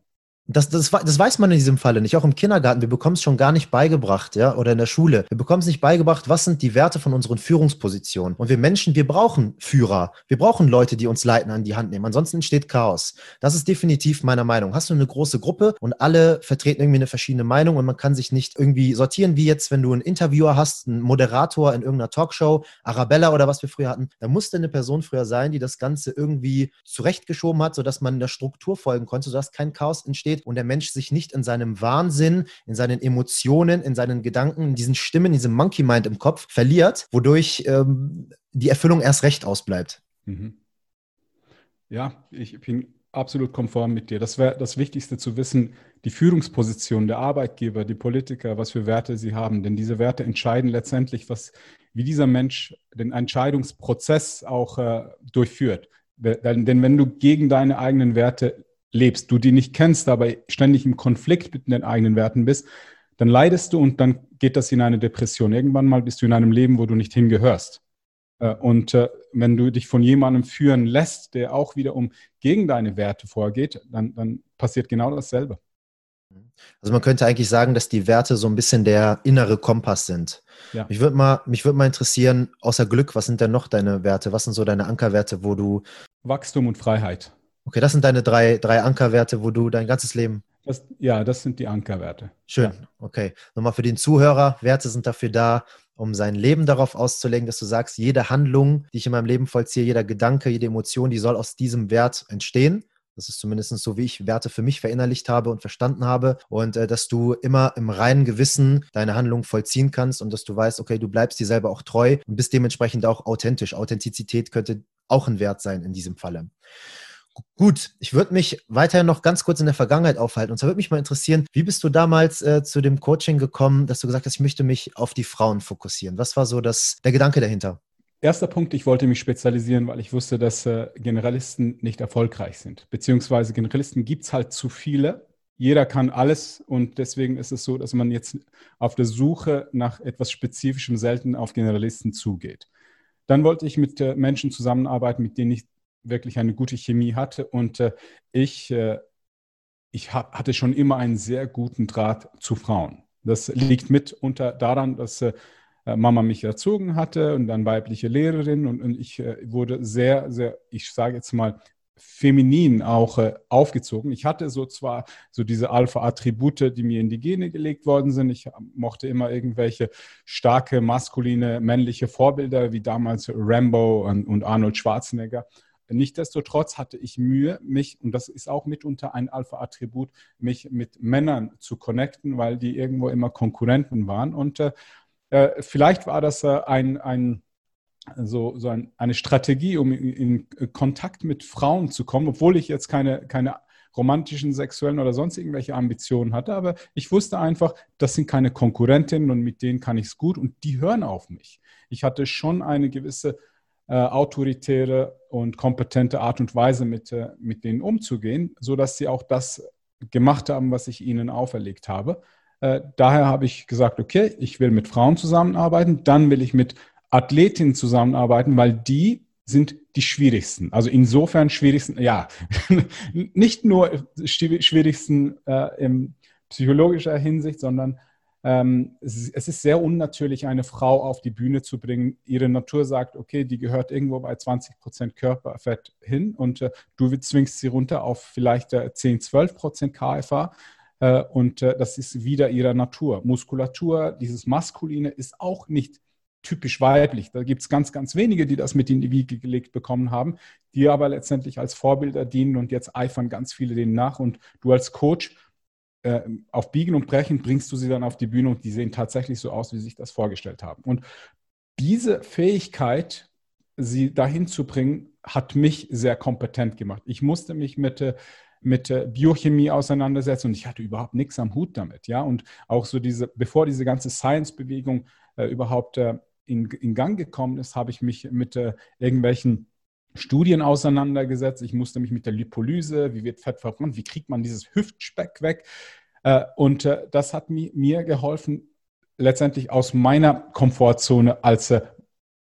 Das, das, das weiß man in diesem Falle nicht. Auch im Kindergarten. Wir bekommen es schon gar nicht beigebracht, ja, oder in der Schule. Wir bekommen es nicht beigebracht, was sind die Werte von unseren Führungspositionen. Und wir Menschen, wir brauchen Führer. Wir brauchen Leute, die uns leiten, an die Hand nehmen. Ansonsten entsteht Chaos. Das ist definitiv meiner Meinung. Hast du eine große Gruppe und alle vertreten irgendwie eine verschiedene Meinung und man kann sich nicht irgendwie sortieren, wie jetzt, wenn du einen Interviewer hast, einen Moderator in irgendeiner Talkshow, Arabella oder was wir früher hatten. Da musste eine Person früher sein, die das Ganze irgendwie zurechtgeschoben hat, sodass man der Struktur folgen konnte, sodass kein Chaos entsteht steht und der Mensch sich nicht in seinem Wahnsinn, in seinen Emotionen, in seinen Gedanken, in diesen Stimmen, in diesem Monkey Mind im Kopf verliert, wodurch ähm, die Erfüllung erst recht ausbleibt. Mhm. Ja, ich bin absolut konform mit dir. Das wäre das Wichtigste zu wissen, die Führungsposition der Arbeitgeber, die Politiker, was für Werte sie haben. Denn diese Werte entscheiden letztendlich, was, wie dieser Mensch den Entscheidungsprozess auch äh, durchführt. Denn, denn wenn du gegen deine eigenen Werte lebst, du die nicht kennst, aber ständig im Konflikt mit den eigenen Werten bist, dann leidest du und dann geht das in eine Depression. Irgendwann mal bist du in einem Leben, wo du nicht hingehörst. Äh, und äh, wenn du dich von jemandem führen lässt, der auch wiederum gegen deine Werte vorgeht, dann, dann passiert genau dasselbe. Also man könnte eigentlich sagen, dass die Werte so ein bisschen der innere Kompass sind. Ja. Mich würde mal, würd mal interessieren, außer Glück, was sind denn noch deine Werte? Was sind so deine Ankerwerte, wo du. Wachstum und Freiheit. Okay, das sind deine drei, drei Ankerwerte, wo du dein ganzes Leben. Das, ja, das sind die Ankerwerte. Schön, ja. okay. Nochmal für den Zuhörer, Werte sind dafür da, um sein Leben darauf auszulegen, dass du sagst, jede Handlung, die ich in meinem Leben vollziehe, jeder Gedanke, jede Emotion, die soll aus diesem Wert entstehen. Das ist zumindest so, wie ich Werte für mich verinnerlicht habe und verstanden habe. Und äh, dass du immer im reinen Gewissen deine Handlung vollziehen kannst und dass du weißt, okay, du bleibst dir selber auch treu und bist dementsprechend auch authentisch. Authentizität könnte auch ein Wert sein in diesem Falle. Gut, ich würde mich weiterhin noch ganz kurz in der Vergangenheit aufhalten. Und zwar würde mich mal interessieren, wie bist du damals äh, zu dem Coaching gekommen, dass du gesagt hast, ich möchte mich auf die Frauen fokussieren? Was war so das, der Gedanke dahinter? Erster Punkt, ich wollte mich spezialisieren, weil ich wusste, dass äh, Generalisten nicht erfolgreich sind. Beziehungsweise Generalisten gibt es halt zu viele. Jeder kann alles und deswegen ist es so, dass man jetzt auf der Suche nach etwas Spezifischem selten auf Generalisten zugeht. Dann wollte ich mit äh, Menschen zusammenarbeiten, mit denen ich wirklich eine gute Chemie hatte. Und äh, ich, äh, ich ha hatte schon immer einen sehr guten Draht zu Frauen. Das liegt mitunter daran, dass äh, Mama mich erzogen hatte und dann weibliche Lehrerin und, und ich äh, wurde sehr, sehr, ich sage jetzt mal, feminin auch äh, aufgezogen. Ich hatte so zwar so diese Alpha-Attribute, die mir in die Gene gelegt worden sind. Ich mochte immer irgendwelche starke, maskuline, männliche Vorbilder, wie damals Rambo und, und Arnold Schwarzenegger. Nichtsdestotrotz hatte ich Mühe, mich, und das ist auch mitunter ein Alpha-Attribut, mich mit Männern zu connecten, weil die irgendwo immer Konkurrenten waren. Und äh, äh vielleicht war das äh, ein, ein, so, so ein, eine Strategie, um in, in, Kontakt mit Frauen zu kommen, obwohl ich jetzt keine, keine romantischen, sexuellen oder sonst irgendwelche Ambitionen hatte. Aber ich wusste einfach, das sind keine Konkurrentinnen und mit denen kann ich es gut und die hören auf mich. Ich hatte schon eine gewisse äh, autoritäre und kompetente Art und Weise mit, äh, mit denen umzugehen, sodass sie auch das gemacht haben, was ich ihnen auferlegt habe. Äh, daher habe ich gesagt, okay, ich will mit Frauen zusammenarbeiten, dann will ich mit Athletinnen zusammenarbeiten, weil die sind die schwierigsten. Also insofern schwierigsten, ja, nicht nur schwierigsten äh, in psychologischer Hinsicht, sondern ähm, es, ist sehr unnatürlich, eine Frau auf die Bühne zu bringen. Ihre Natur sagt, okay, die gehört irgendwo bei 20 Prozent Körperfett hin und äh, du zwingst sie runter auf vielleicht äh, 10, 12 Prozent KFA. Äh, und äh, das ist wieder ihrer Natur. Muskulatur, dieses Maskuline ist auch nicht typisch weiblich. Da gibt es ganz, ganz wenige, die das mit in die Wiege gelegt bekommen haben, die aber letztendlich als Vorbilder dienen und jetzt eifern ganz viele denen nach. Und du als Coach äh, auf Biegen und Brechen bringst du sie dann auf die Bühne und die sehen tatsächlich so aus, wie sie sich das vorgestellt haben. Und diese Fähigkeit, sie dahin zu bringen, hat mich sehr kompetent gemacht. Ich musste mich mit, äh, mit äh, Biochemie auseinandersetzen und ich hatte überhaupt nichts am Hut damit. Ja? Und auch so diese, bevor diese ganze Science-Bewegung äh, überhaupt äh, in, in Gang gekommen ist, habe ich mich mit äh, irgendwelchen Studien auseinandergesetzt. Ich musste mich mit der Lipolyse, wie wird Fett verbrannt, wie kriegt man dieses Hüftspeck weg. Äh, und äh, das hat mir geholfen, letztendlich aus meiner Komfortzone als äh,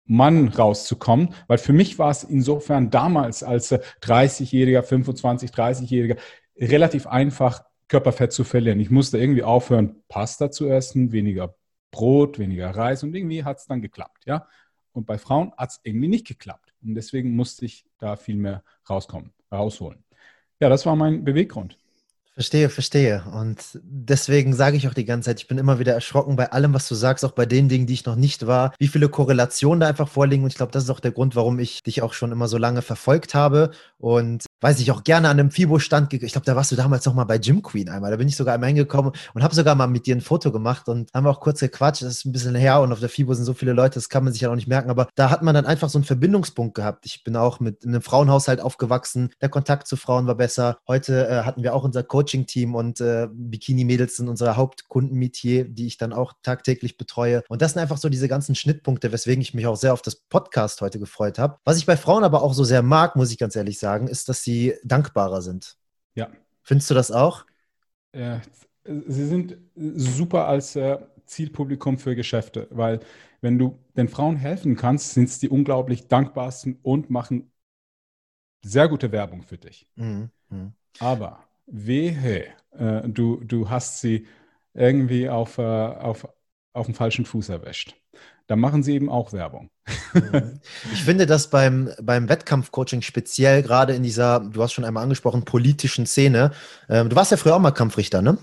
Mann rauszukommen, weil für mich war es insofern damals als 30-Jähriger, 25, 30-Jähriger relativ einfach, Körperfett zu verlieren. Ich musste irgendwie aufhören, Pasta zu essen, weniger Brot, weniger Reis und irgendwie hat es dann geklappt. Ja? Und bei Frauen hat es irgendwie nicht geklappt. Und deswegen musste ich da viel mehr rauskommen, rausholen. Ja, das war mein Beweggrund. Verstehe, verstehe. Und deswegen sage ich auch die ganze Zeit, ich bin immer wieder erschrocken bei allem, was du sagst, auch bei den Dingen, die ich noch nicht war, wie viele Korrelationen da einfach vorliegen. Und ich glaube, das ist auch der Grund, warum ich dich auch schon immer so lange verfolgt habe. Und weiß ich auch gerne an einem FIBO-Stand, ich glaube, da warst du damals noch mal bei Gym Queen einmal. Da bin ich sogar einmal hingekommen und habe sogar mal mit dir ein Foto gemacht und haben auch kurz gequatscht. Das ist ein bisschen her und auf der FIBO sind so viele Leute, das kann man sich ja auch nicht merken. Aber da hat man dann einfach so einen Verbindungspunkt gehabt. Ich bin auch mit einem Frauenhaushalt aufgewachsen. Der Kontakt zu Frauen war besser. Heute äh, hatten wir auch unser Coach Coaching-Team und äh, Bikini-Mädels sind unsere Hauptkundenmetier, die ich dann auch tagtäglich betreue. Und das sind einfach so diese ganzen Schnittpunkte, weswegen ich mich auch sehr auf das Podcast heute gefreut habe. Was ich bei Frauen aber auch so sehr mag, muss ich ganz ehrlich sagen, ist, dass sie dankbarer sind. Ja. Findest du das auch? Ja, sie sind super als äh, Zielpublikum für Geschäfte, weil wenn du den Frauen helfen kannst, sind es die unglaublich dankbarsten und machen sehr gute Werbung für dich. Mhm. Mhm. Aber wehe, äh, du, du hast sie irgendwie auf, äh, auf, auf dem falschen Fuß erwischt. Da machen sie eben auch Werbung. Mhm. Ich finde das beim, beim Wettkampfcoaching speziell, gerade in dieser, du hast schon einmal angesprochen, politischen Szene. Ähm, du warst ja früher auch mal Kampfrichter, ne?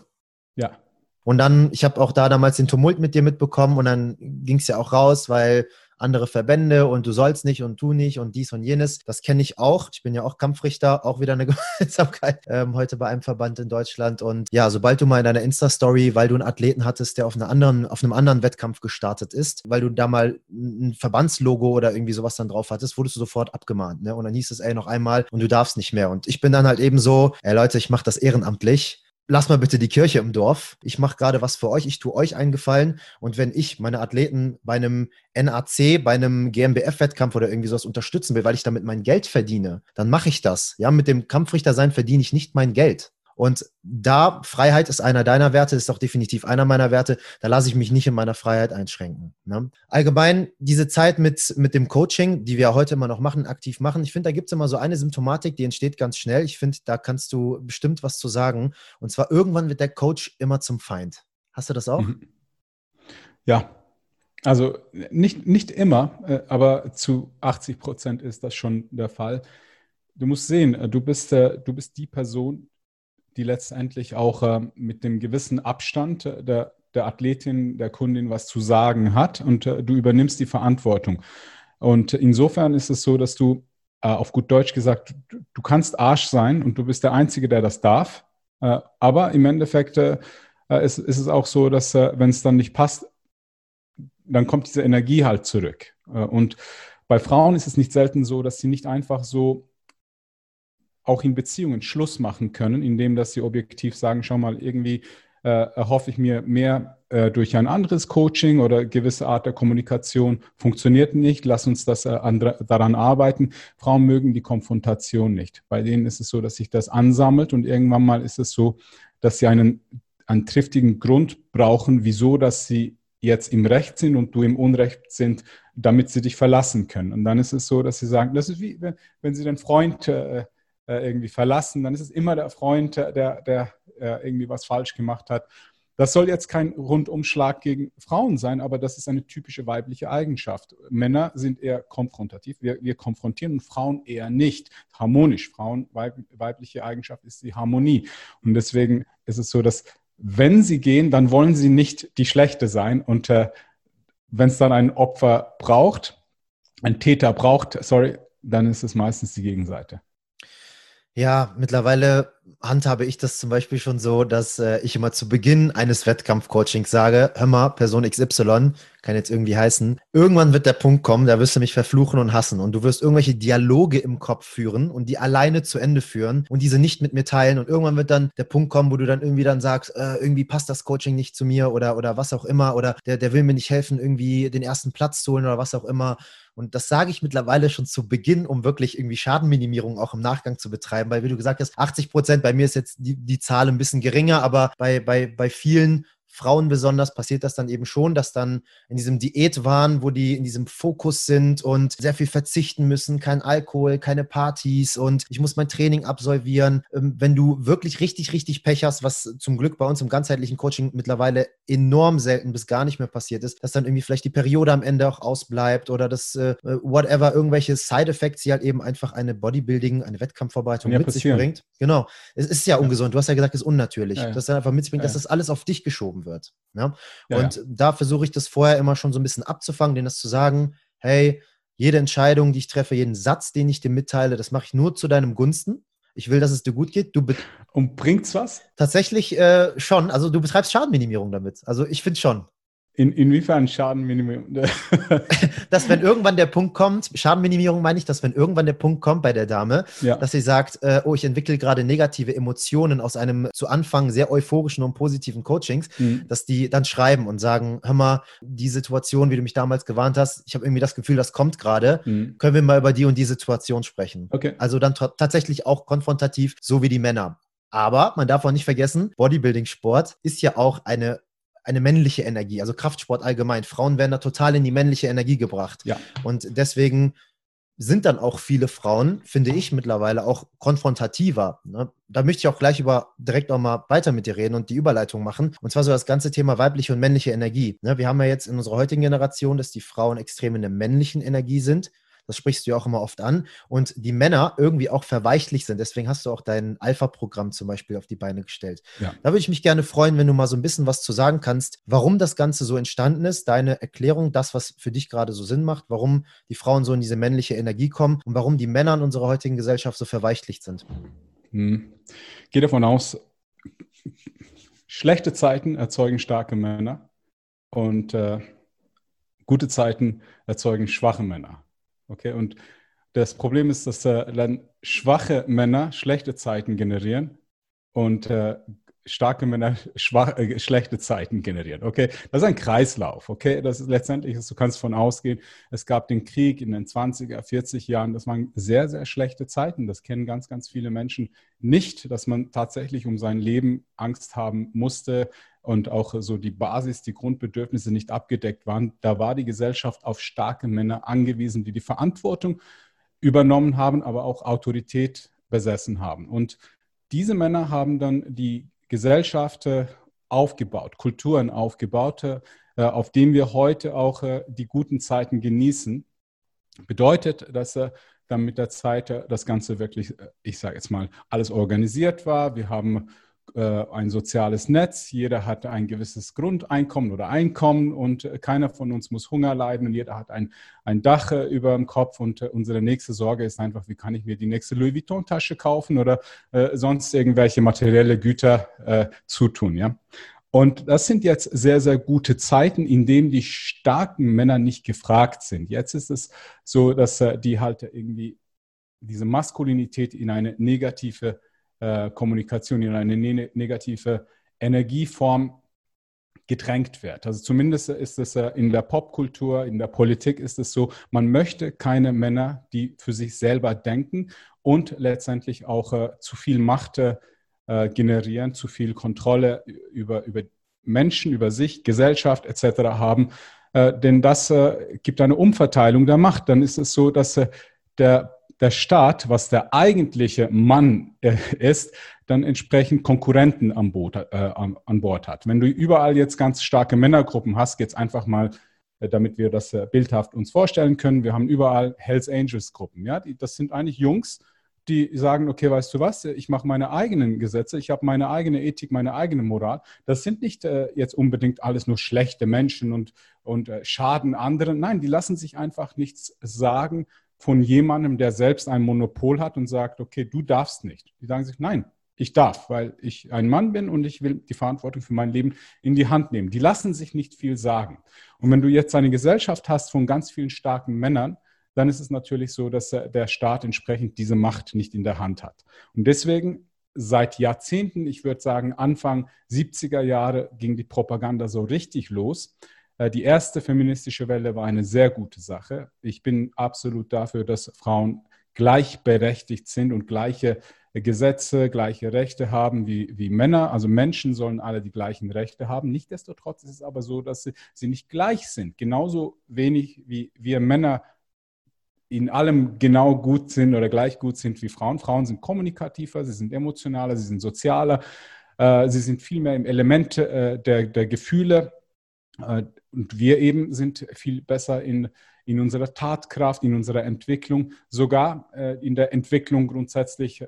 Ja. Und dann, ich habe auch da damals den Tumult mit dir mitbekommen und dann ging es ja auch raus, weil andere Verbände und du sollst nicht und tu nicht und dies und jenes. Das kenne ich auch. Ich bin ja auch Kampfrichter, auch wieder eine Gemeinsamkeit ähm, heute bei einem Verband in Deutschland. Und ja, sobald du mal in deiner Insta-Story, weil du einen Athleten hattest, der auf, einer anderen, auf einem anderen Wettkampf gestartet ist, weil du da mal ein Verbandslogo oder irgendwie sowas dann drauf hattest, wurdest du sofort abgemahnt. Ne? Und dann hieß es, ey, noch einmal und du darfst nicht mehr. Und ich bin dann halt eben so, ey Leute, ich mache das ehrenamtlich lass mal bitte die Kirche im Dorf. Ich mache gerade was für euch, ich tue euch einen Gefallen. Und wenn ich meine Athleten bei einem NAC, bei einem GmbF-Wettkampf oder irgendwie sowas unterstützen will, weil ich damit mein Geld verdiene, dann mache ich das. Ja, mit dem Kampfrichter sein verdiene ich nicht mein Geld. Und da, Freiheit ist einer deiner Werte, ist auch definitiv einer meiner Werte, da lasse ich mich nicht in meiner Freiheit einschränken. Ne? Allgemein, diese Zeit mit, mit dem Coaching, die wir heute immer noch machen, aktiv machen, ich finde, da gibt es immer so eine Symptomatik, die entsteht ganz schnell. Ich finde, da kannst du bestimmt was zu sagen. Und zwar, irgendwann wird der Coach immer zum Feind. Hast du das auch? Mhm. Ja, also nicht, nicht immer, äh, aber zu 80 Prozent ist das schon der Fall. Du musst sehen, äh, du bist, äh, du bist die Person, die letztendlich auch äh, mit dem gewissen Abstand der, der Athletin, der Kundin was zu sagen hat und äh, du übernimmst die Verantwortung. Und insofern ist es so, dass du äh, auf gut Deutsch gesagt, du, du, kannst Arsch sein und du bist der Einzige, der das darf. Äh, aber im Endeffekt äh, ist, ist, es auch so, dass äh, wenn es dann nicht passt, dann kommt diese Energie halt zurück. und bei Frauen ist es nicht selten so, dass sie nicht einfach so auch in Beziehungen Schluss machen können, indem dass sie objektiv sagen, schau mal, irgendwie äh, erhoffe ich mir mehr äh, durch ein anderes Coaching oder gewisse Art der Kommunikation funktioniert nicht, lass uns das äh, andere, daran arbeiten. Frauen mögen die Konfrontation nicht. Bei denen ist es so, dass sich das ansammelt und irgendwann mal ist es so, dass sie einen, einen triftigen Grund brauchen, wieso, dass sie jetzt im Recht sind und du im Unrecht sind, damit sie dich verlassen können. Und dann ist es so, dass sie sagen, das ist wie, wenn, wenn sie den Freund äh, äh, irgendwie verlassen, dann ist es immer der Freund, der, der äh, irgendwie was falsch gemacht hat. Das soll jetzt kein Rundumschlag gegen Frauen sein, aber das ist eine typische weibliche Eigenschaft. Männer sind eher konfrontativ, wir, wir konfrontieren und Frauen eher nicht. Harmonisch. Frauen, weib, weibliche Eigenschaft ist die Harmonie. Und deswegen ist es so, dass wenn sie gehen, dann wollen sie nicht die Schlechte sein. Und äh, wenn es dann ein Opfer braucht, ein Täter braucht, sorry, dann ist es meistens die Gegenseite. Ja, mittlerweile handhabe ich das zum Beispiel schon so, dass äh, ich immer zu Beginn eines Wettkampfcoachings sage, hör mal, Person XY, kann jetzt irgendwie heißen, irgendwann wird der Punkt kommen, da wirst du mich verfluchen und hassen und du wirst irgendwelche Dialoge im Kopf führen und die alleine zu Ende führen und diese nicht mit mir teilen und irgendwann wird dann der Punkt kommen, wo du dann irgendwie dann sagst, äh, irgendwie passt das Coaching nicht zu mir oder, oder was auch immer oder der, der will mir nicht helfen, irgendwie den ersten Platz zu holen oder was auch immer und das sage ich mittlerweile schon zu Beginn, um wirklich irgendwie Schadenminimierung auch im Nachgang zu betreiben, weil wie du gesagt hast, 80 Prozent, bei mir ist jetzt die, die Zahl ein bisschen geringer, aber bei, bei, bei vielen Frauen besonders passiert das dann eben schon, dass dann in diesem Diätwahn, wo die in diesem Fokus sind und sehr viel verzichten müssen, kein Alkohol, keine Partys und ich muss mein Training absolvieren. Ähm, wenn du wirklich richtig, richtig Pech hast, was zum Glück bei uns im ganzheitlichen Coaching mittlerweile enorm selten bis gar nicht mehr passiert ist, dass dann irgendwie vielleicht die Periode am Ende auch ausbleibt oder das äh, whatever, irgendwelche Side-Effects, die halt eben einfach eine Bodybuilding, eine Wettkampfvorbereitung ja, mit passieren. sich bringt. Genau. Es ist ja ungesund. Du hast ja gesagt, es ist unnatürlich. Ja, ja. Das dann einfach mit sich bringt, dass das alles auf dich geschoben geschoben wird. Ja? ja und ja. da versuche ich das vorher immer schon so ein bisschen abzufangen, denen das zu sagen, hey, jede Entscheidung, die ich treffe, jeden Satz, den ich dir mitteile, das mache ich nur zu deinem Gunsten. Ich will, dass es dir gut geht. Du und bringt's was? Tatsächlich äh, schon. Also du betreibst Schadenminimierung damit. Also ich finde schon. In, inwiefern Schadenminimierung? dass wenn irgendwann der Punkt kommt, Schadenminimierung meine ich, dass wenn irgendwann der Punkt kommt bei der Dame, ja. dass sie sagt, äh, oh, ich entwickle gerade negative Emotionen aus einem zu Anfang sehr euphorischen und positiven Coachings, mhm. dass die dann schreiben und sagen, hör mal, die Situation, wie du mich damals gewarnt hast, ich habe irgendwie das Gefühl, das kommt gerade, mhm. können wir mal über die und die Situation sprechen. Okay. Also dann tatsächlich auch konfrontativ, so wie die Männer. Aber man darf auch nicht vergessen, Bodybuilding-Sport ist ja auch eine eine männliche Energie, also Kraftsport allgemein. Frauen werden da total in die männliche Energie gebracht. Ja. Und deswegen sind dann auch viele Frauen, finde ich mittlerweile, auch konfrontativer. Ne? Da möchte ich auch gleich über direkt auch mal weiter mit dir reden und die Überleitung machen. Und zwar so das ganze Thema weibliche und männliche Energie. Ne? Wir haben ja jetzt in unserer heutigen Generation, dass die Frauen extrem in der männlichen Energie sind. Das sprichst du ja auch immer oft an. Und die Männer irgendwie auch verweichlich sind. Deswegen hast du auch dein Alpha-Programm zum Beispiel auf die Beine gestellt. Ja. Da würde ich mich gerne freuen, wenn du mal so ein bisschen was zu sagen kannst, warum das Ganze so entstanden ist, deine Erklärung, das, was für dich gerade so Sinn macht, warum die Frauen so in diese männliche Energie kommen und warum die Männer in unserer heutigen Gesellschaft so verweichlicht sind. Hm. Gehe davon aus, schlechte Zeiten erzeugen starke Männer und äh, gute Zeiten erzeugen schwache Männer. Okay, und das Problem ist, dass äh, dann schwache Männer schlechte Zeiten generieren und äh, starke Männer schwach, äh, schlechte Zeiten generieren. Okay, das ist ein Kreislauf. Okay, das ist letztendlich, du kannst von ausgehen, es gab den Krieg in den 20er, 40 Jahren. Das waren sehr, sehr schlechte Zeiten. Das kennen ganz, ganz viele Menschen nicht, dass man tatsächlich um sein Leben Angst haben musste und auch so die Basis, die Grundbedürfnisse nicht abgedeckt waren. Da war die Gesellschaft auf starke Männer angewiesen, die die Verantwortung übernommen haben, aber auch Autorität besessen haben. Und diese Männer haben dann die Gesellschaft äh, aufgebaut, Kulturen aufgebaut, äh, auf denen wir heute auch äh, die guten Zeiten genießen. Bedeutet, dass dann mit der Zeit das Ganze wirklich, ich sage jetzt mal, alles organisiert war. Wir haben äh, ein soziales Netz, jeder hat ein gewisses Grundeinkommen oder Einkommen und äh, keiner von uns muss Hunger leiden und jeder hat ein, ein Dach äh, über dem Kopf und unsere nächste Sorge ist einfach, wie kann ich mir die nächste Louis Vuitton-Tasche kaufen oder äh, sonst irgendwelche materielle Güter äh, zutun. Ja? Und das sind jetzt sehr, sehr gute Zeiten, in denen die starken Männer nicht gefragt sind. Jetzt ist es so, dass äh, die halt irgendwie diese Maskulinität in eine negative äh, Kommunikation in eine ne negative Energieform gedrängt wird. Also zumindest ist es äh, in der Popkultur, in der Politik ist es so, man möchte keine Männer, die für sich selber denken und letztendlich auch äh, zu viel Macht generieren, zu viel Kontrolle über, über Menschen, über sich, Gesellschaft etc. haben. Denn das gibt eine Umverteilung der Macht. Dann ist es so, dass der der Staat, was der eigentliche Mann äh, ist, dann entsprechend Konkurrenten an Bord, äh, an Bord hat. Wenn du überall jetzt ganz starke Männergruppen hast, jetzt einfach mal, äh, damit wir das äh, bildhaft uns vorstellen können, wir haben überall Hells Angels Gruppen. Ja? Das sind eigentlich Jungs, die sagen, okay, weißt du was, ich mache meine eigenen Gesetze, ich habe meine eigene Ethik, meine eigene Moral. Das sind nicht äh, jetzt unbedingt alles nur schlechte Menschen und, und äh, schaden anderen. Nein, die lassen sich einfach nichts sagen, von jemandem, der selbst ein Monopol hat und sagt, okay, du darfst nicht. Die sagen sich, nein, ich darf, weil ich ein Mann bin und ich will die Verantwortung für mein Leben in die Hand nehmen. Die lassen sich nicht viel sagen. Und wenn du jetzt eine Gesellschaft hast von ganz vielen starken Männern, dann ist es natürlich so, dass der Staat entsprechend diese Macht nicht in der Hand hat. Und deswegen seit Jahrzehnten, ich würde sagen Anfang 70er Jahre, ging die Propaganda so richtig los. Äh, die erste feministische Welle war eine sehr gute Sache. Ich bin absolut dafür, dass Frauen gleichberechtigt sind und gleiche Gesetze, gleiche Rechte haben wie, wie Männer. Also Menschen sollen alle die gleichen Rechte haben. Nichtsdestotrotz ist es aber so, dass sie, sie nicht gleich sind. Genauso wenig wie wir Männer in allem genau gut sind oder gleich gut sind wie Frauen. Frauen sind kommunikativer, sie sind emotionaler, sie sind sozialer, äh, sie sind viel mehr im Element äh, der, der Gefühle. Und wir eben sind viel besser in, in unserer Tatkraft, in unserer Entwicklung. Sogar äh, in der Entwicklung grundsätzlich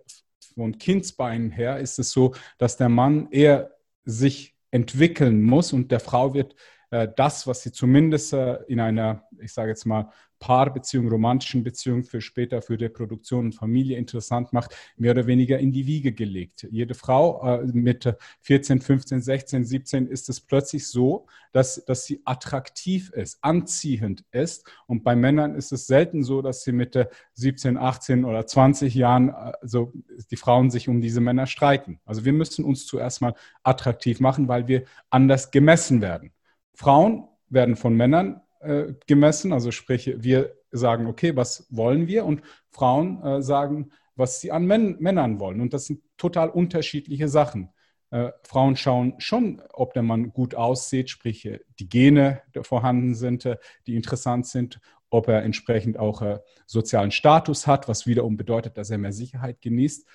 von Kindsbeinen her ist es so, dass der Mann eher sich entwickeln muss und der Frau wird äh, das, was sie zumindest äh, in einer, ich sage jetzt mal, Paarbeziehung, romantischen Beziehung für später für Reproduktion und Familie interessant macht, mehr oder weniger in die Wiege gelegt. Jede Frau äh, mit 14, 15, 16, 17 ist es plötzlich so, dass, dass sie attraktiv ist, anziehend ist. Und bei Männern ist es selten so, dass sie mit 17, 18 oder 20 Jahren, also die Frauen sich um diese Männer streiten. Also wir müssen uns zuerst mal attraktiv machen, weil wir anders gemessen werden. Frauen werden von Männern äh, gemessen, also sprich, wir sagen, okay, was wollen wir? Und Frauen äh, sagen, was sie an Män Männern wollen. Und das sind total unterschiedliche Sachen. Äh, Frauen schauen schon, ob der Mann gut aussieht, sprich äh, die Gene vorhanden sind, äh, die interessant sind, ob er entsprechend auch sozialen Status hat, was wiederum bedeutet, dass er mehr Sicherheit genießt,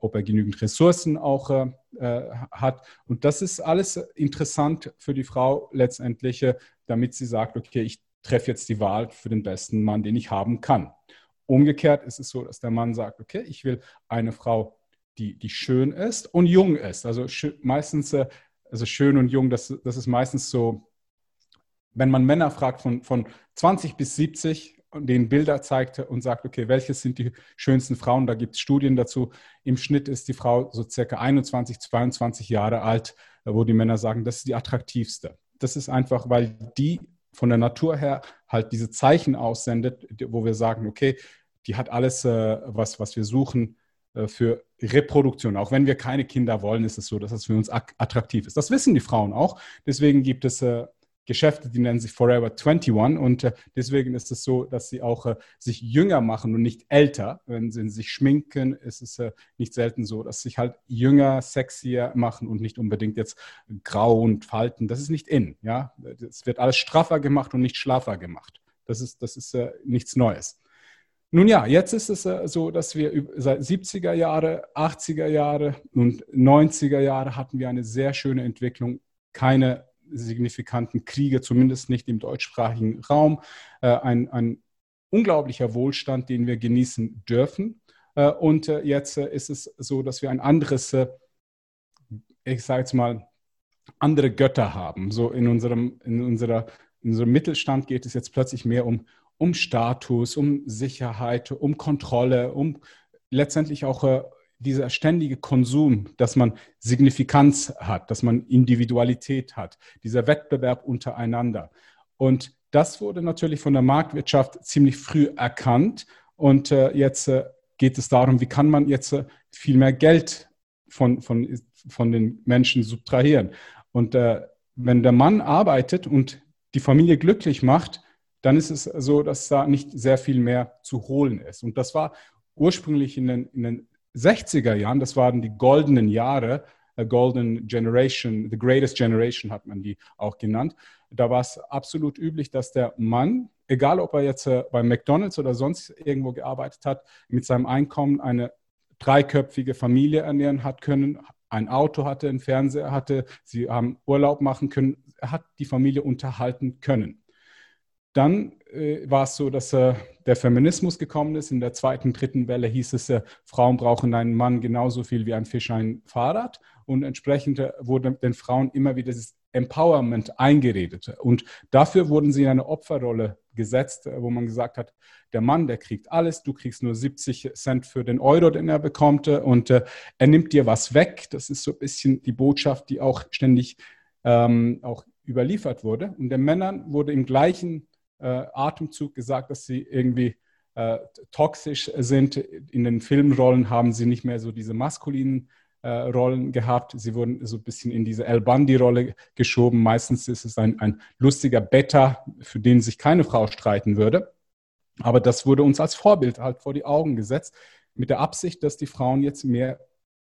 ob er genügend Ressourcen auch hat. Und das ist alles interessant für die Frau letztendlich, damit sie sagt, okay, ich treffe jetzt die Wahl für den besten Mann, den ich haben kann. Umgekehrt ist es so, dass der Mann sagt, okay, ich will eine Frau, die, die schön ist und jung ist. Also meistens, äh, also schön und jung, das, das ist meistens so, wenn man Männer fragt von, von 20 bis 70 und denen Bilder zeigt und sagt, okay, welches sind die schönsten Frauen, da gibt es Studien dazu. Im Schnitt ist die Frau so circa 21, 22 Jahre alt, wo die Männer sagen, das ist die attraktivste. Das ist einfach, weil die von der Natur her halt diese Zeichen aussendet, wo wir sagen, okay, die hat alles, äh, was, was wir suchen äh, für Reproduktion. Auch wenn wir keine Kinder wollen, ist es so, dass es für uns attraktiv ist. Das wissen die Frauen auch. Deswegen gibt es äh, Geschäfte, die nennen sich Forever 21 und äh, deswegen ist es so, dass sie auch äh, sich jünger machen und nicht älter. Wenn sie sich schminken, ist es äh, nicht selten so, dass sie sich halt jünger, sexier machen und nicht unbedingt jetzt grau und falten. Das ist nicht in. Ja, es wird alles straffer gemacht und nicht schlaffer gemacht. Das ist, das ist äh, nichts Neues. Nun ja, jetzt ist es äh, so, dass wir seit 70er Jahre, 80er Jahre und 90er Jahre hatten wir eine sehr schöne Entwicklung. Keine signifikanten Kriege, zumindest nicht im deutschsprachigen Raum. Äh, ein, ein unglaublicher Wohlstand, den wir genießen dürfen. Äh, und äh, jetzt ist es so, dass wir ein anderes, ich sage jetzt mal, andere Götter haben. So in unserem, in unserer, in unserem Mittelstand geht es jetzt plötzlich mehr um, um Status, um Sicherheit, um Kontrolle, um letztendlich auch dieser ständige Konsum, dass man Signifikanz hat, dass man Individualität hat, dieser Wettbewerb untereinander. Und das wurde natürlich von der Marktwirtschaft ziemlich früh erkannt. Und äh, jetzt äh, geht es darum, wie kann man jetzt äh, viel mehr Geld von, von, von den Menschen subtrahieren. Und wenn der Mann arbeitet und die Familie glücklich macht, dann ist es so, dass da nicht sehr viel mehr zu holen ist. Und das war ursprünglich in den, in den 60er Jahren, das waren die goldenen Jahre, a Golden Generation, the Greatest Generation hat man die auch genannt. Da war es absolut üblich, dass der Mann, egal ob er jetzt äh, bei McDonald's oder sonst irgendwo gearbeitet hat, mit seinem Einkommen eine dreiköpfige Familie ernähren hat können, ein Auto hatte, einen Fernseher hatte, sie haben Urlaub machen können, er hat die Familie unterhalten können. Dann äh, war es so, dass äh, der Feminismus gekommen ist. In der zweiten, dritten Welle hieß es, äh, Frauen brauchen einen Mann genauso viel wie ein Fisch ein Fahrrad. Und entsprechend äh, wurde den Frauen immer wieder dieses Empowerment eingeredet. Und dafür wurden sie in eine Opferrolle gesetzt, äh, wo man gesagt hat, der Mann, der kriegt alles, du kriegst nur 70 Cent für den Euro, den er bekommt, äh, und er nimmt dir was weg. Das ist so ein bisschen die Botschaft, die auch ständig ähm, auch überliefert wurde. Und den Männern wurde im gleichen äh, Atemzug gesagt, dass sie irgendwie äh, toxisch sind. In den Filmrollen haben sie nicht mehr so diese maskulinen äh, Rollen gehabt. Sie wurden so ein bisschen in diese El Bandi-Rolle geschoben. Meistens ist es ein, ein lustiger Beta, für den sich keine Frau streiten würde. Aber das wurde uns als Vorbild halt vor die Augen gesetzt, mit der Absicht, dass die Frauen jetzt mehr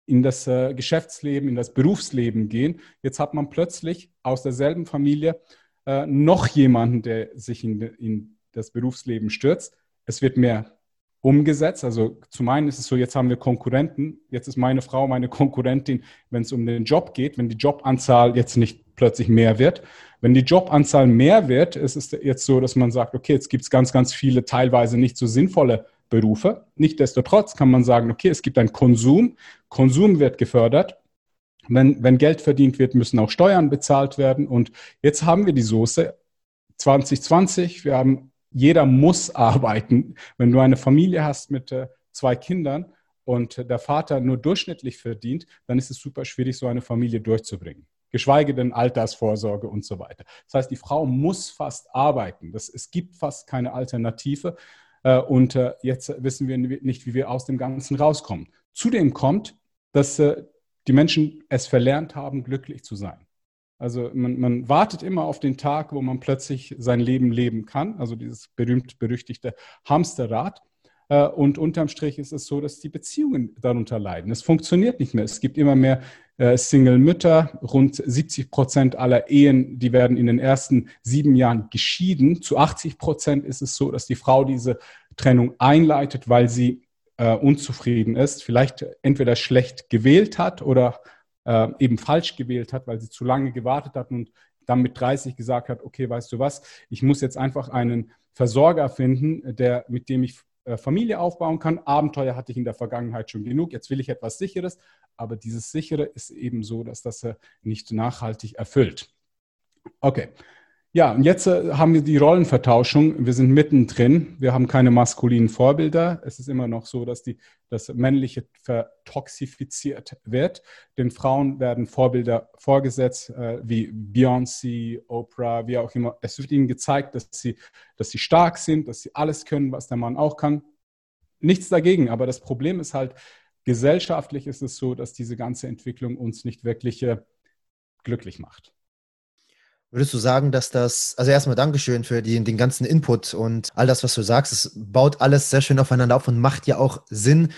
in das äh, Geschäftsleben, in das Berufsleben gehen. Jetzt hat man plötzlich aus derselben Familie äh, noch jemanden, der sich in, in das Berufsleben stürzt. Es wird mehr umgesetzt. Also zum einen ist es so, jetzt haben wir Konkurrenten. Jetzt ist meine Frau meine Konkurrentin, wenn es um den Job geht, wenn die Jobanzahl jetzt nicht plötzlich mehr wird. Wenn die Jobanzahl mehr wird, ist es jetzt so, dass man sagt, okay, jetzt gibt es ganz, ganz viele teilweise nicht so sinnvolle Berufe. Nichtsdestotrotz kann man sagen, okay, es gibt einen Konsum. Konsum wird gefördert. Wenn, wenn Geld verdient wird, müssen auch Steuern bezahlt werden. Und jetzt haben wir die Soße 2020. Wir haben, jeder muss arbeiten. Wenn du eine Familie hast mit äh, zwei Kindern und der Vater nur durchschnittlich verdient, dann ist es super schwierig, so eine Familie durchzubringen. Geschweige denn Altersvorsorge und so weiter. Das heißt, die Frau muss fast arbeiten. Das, es gibt fast keine Alternative. Äh, und äh, jetzt wissen wir nicht, wie wir aus dem Ganzen rauskommen. Zudem kommt, dass äh, die Menschen es verlernt haben, glücklich zu sein. Also man, man, wartet immer auf den Tag, wo man plötzlich sein Leben leben kann, also dieses berühmt-berüchtigte Hamsterrad. Äh, und unterm Strich ist es so, dass die Beziehungen darunter leiden. Es funktioniert nicht mehr. Es gibt immer mehr äh, Single-Mütter. Rund 70 Prozent aller Ehen, die werden in den ersten sieben Jahren geschieden. Zu 80 Prozent ist es so, dass die Frau diese Trennung einleitet, weil sie äh, unzufrieden ist, vielleicht entweder schlecht gewählt hat oder äh, eben falsch gewählt hat, weil sie zu lange gewartet hat und dann mit 30 gesagt hat, okay, weißt du was, ich muss jetzt einfach einen Versorger finden, der, mit dem ich äh, Familie aufbauen kann. Abenteuer hatte ich in der Vergangenheit schon genug. Jetzt will ich etwas Sicheres. Aber dieses Sichere ist eben so, dass das nicht nachhaltig erfüllt. Okay. Ja, und jetzt äh, haben wir die Rollenvertauschung. Wir sind mittendrin. Wir haben keine maskulinen Vorbilder. Es ist immer noch so, dass die, das Männliche vertoxifiziert wird. Den Frauen werden Vorbilder vorgesetzt, äh, wie Beyoncé, Oprah, wie auch immer. Es wird ihnen gezeigt, dass sie, dass sie stark sind, dass sie alles können, was der Mann auch kann. Nichts dagegen. Aber das Problem ist halt, gesellschaftlich ist es so, dass diese ganze Entwicklung uns nicht wirklich äh, glücklich macht. Würdest du sagen, dass das, also erstmal Dankeschön für die, den ganzen Input und all das, was du sagst. Es baut alles sehr schön aufeinander auf und macht ja auch Sinn.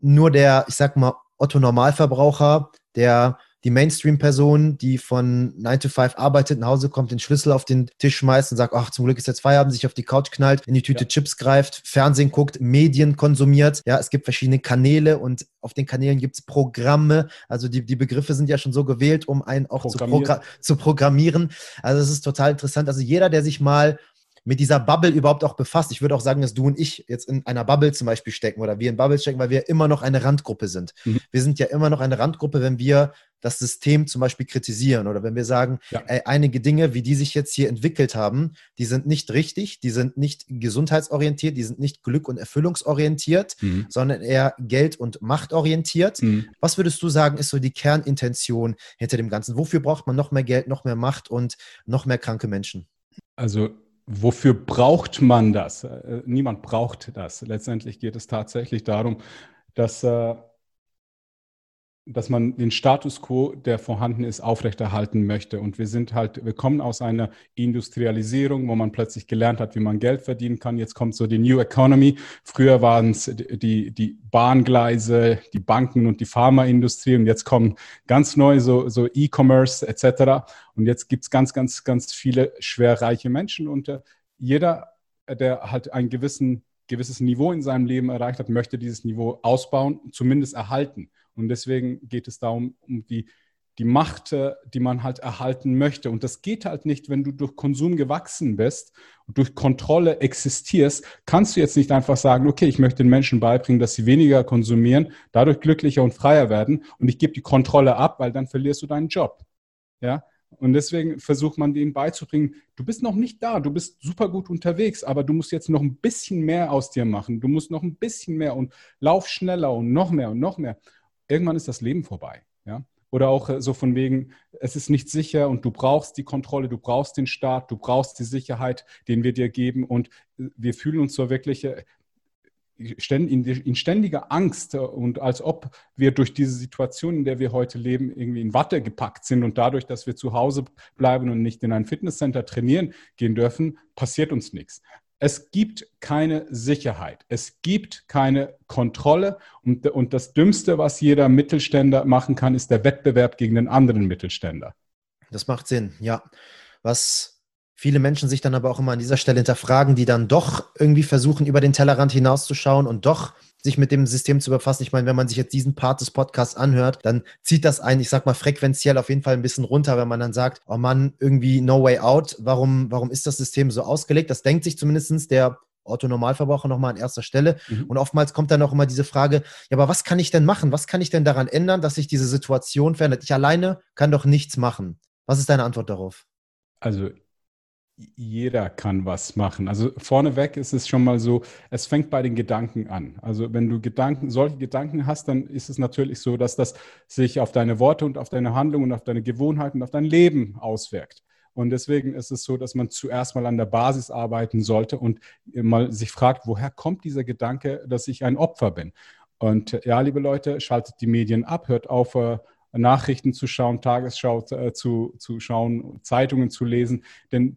Nur der, ich sag mal, Otto Normalverbraucher, der die Mainstream-Person, die von 9 to 5 arbeitet, nach Hause kommt, den Schlüssel auf den Tisch schmeißt und sagt, ach, zum Glück ist jetzt Feierabend, sich auf die Couch knallt, in die Tüte ja. Chips greift, Fernsehen guckt, Medien konsumiert. Ja, es gibt verschiedene Kanäle und auf den Kanälen gibt es Programme. Also die, die Begriffe sind ja schon so gewählt, um einen auch zu, progr zu programmieren. Also es ist total interessant. Also jeder, der sich mal mit dieser Bubble überhaupt auch befasst. Ich würde auch sagen, dass du und ich jetzt in einer Bubble zum Beispiel stecken oder wir in Bubbles stecken, weil wir immer noch eine Randgruppe sind. Mhm. Wir sind ja immer noch eine Randgruppe, wenn wir das System zum Beispiel kritisieren oder wenn wir sagen, ja. ey, einige Dinge, wie die sich jetzt hier entwickelt haben, die sind nicht richtig, die sind nicht gesundheitsorientiert, die sind nicht glück- und erfüllungsorientiert, mhm. sondern eher Geld- und Machtorientiert. Mhm. Was würdest du sagen, ist so die Kernintention hinter dem Ganzen? Wofür braucht man noch mehr Geld, noch mehr Macht und noch mehr kranke Menschen? Also wofür braucht man das? Äh, niemand braucht das. Letztendlich geht es tatsächlich darum, dass, äh, dass man den Status quo, der vorhanden ist, aufrechterhalten möchte. Und wir sind halt, wir kommen aus einer Industrialisierung, wo man plötzlich gelernt hat, wie man Geld verdienen kann. Jetzt kommt so die New Economy. Früher waren es die, die Bahngleise, die Banken und die Pharmaindustrie. Und jetzt kommen ganz neu so, so E-Commerce etc. Und jetzt gibt es ganz, ganz, ganz viele schwerreiche Menschen. Und jeder, der halt ein gewissen, gewisses Niveau in seinem Leben erreicht hat, möchte dieses Niveau ausbauen, zumindest erhalten. Und deswegen geht es darum, um die, die Macht, äh, die man halt erhalten möchte. Und das geht halt nicht, wenn du durch Konsum gewachsen bist und durch Kontrolle existierst, kannst du jetzt nicht einfach sagen, okay, ich möchte den Menschen beibringen, dass sie weniger konsumieren, dadurch glücklicher und freier werden und ich gebe die Kontrolle ab, weil dann verlierst du deinen Job. Ja, und deswegen versucht man denen beizubringen, du bist noch nicht da, du bist super gut unterwegs, aber du musst jetzt noch ein bisschen mehr aus dir machen. Du musst noch ein bisschen mehr und lauf schneller und noch mehr und noch mehr irgendwann ist das Leben vorbei. Ja? Oder auch äh, so von wegen, es ist nicht sicher und du brauchst die Kontrolle, du brauchst den Staat, du brauchst die Sicherheit, den wir dir geben. Und äh, wir fühlen uns so wirklich äh, in ständiger Angst und als ob wir durch diese Situation, in der wir heute leben, irgendwie in Watte gepackt sind und dadurch, dass wir zu Hause bleiben und nicht in ein Fitnesscenter trainieren gehen dürfen, passiert uns nichts es gibt keine Sicherheit, es gibt keine Kontrolle und, und das Dümmste, was jeder Mittelständler machen kann, ist der Wettbewerb gegen den anderen Mittelständler. Das macht Sinn, ja. Was viele Menschen sich dann aber auch immer an dieser Stelle hinterfragen, die dann doch irgendwie versuchen, über den Tellerrand hinauszuschauen und doch sich mit dem System zu befassen. Ich meine, wenn man sich jetzt diesen Part des Podcasts anhört, dann zieht das ein, ich sag mal, frequenziell auf jeden Fall ein bisschen runter, wenn man dann sagt, oh Mann, irgendwie no way out. Warum, warum ist das System so ausgelegt? Das denkt sich zumindest der Otto-Normalverbraucher nochmal an erster Stelle. Mhm. Und oftmals kommt dann auch immer diese Frage, ja, aber was kann ich denn machen? Was kann ich denn daran ändern, dass sich diese Situation verändert? Ich alleine kann doch nichts machen. Was ist deine Antwort darauf? Also jeder kann was machen. Also vorneweg ist es schon mal so, es fängt bei den Gedanken an. Also wenn du Gedanken, solche Gedanken hast, dann ist es natürlich so, dass das sich auf deine Worte und auf deine Handlungen, auf deine Gewohnheiten, auf dein Leben auswirkt. Und deswegen ist es so, dass man zuerst mal an der Basis arbeiten sollte und mal sich fragt, woher kommt dieser Gedanke, dass ich ein Opfer bin? Und ja, liebe Leute, schaltet die Medien ab, hört auf, äh, Nachrichten zu schauen, Tagesschau äh, zu, zu schauen, Zeitungen zu lesen, denn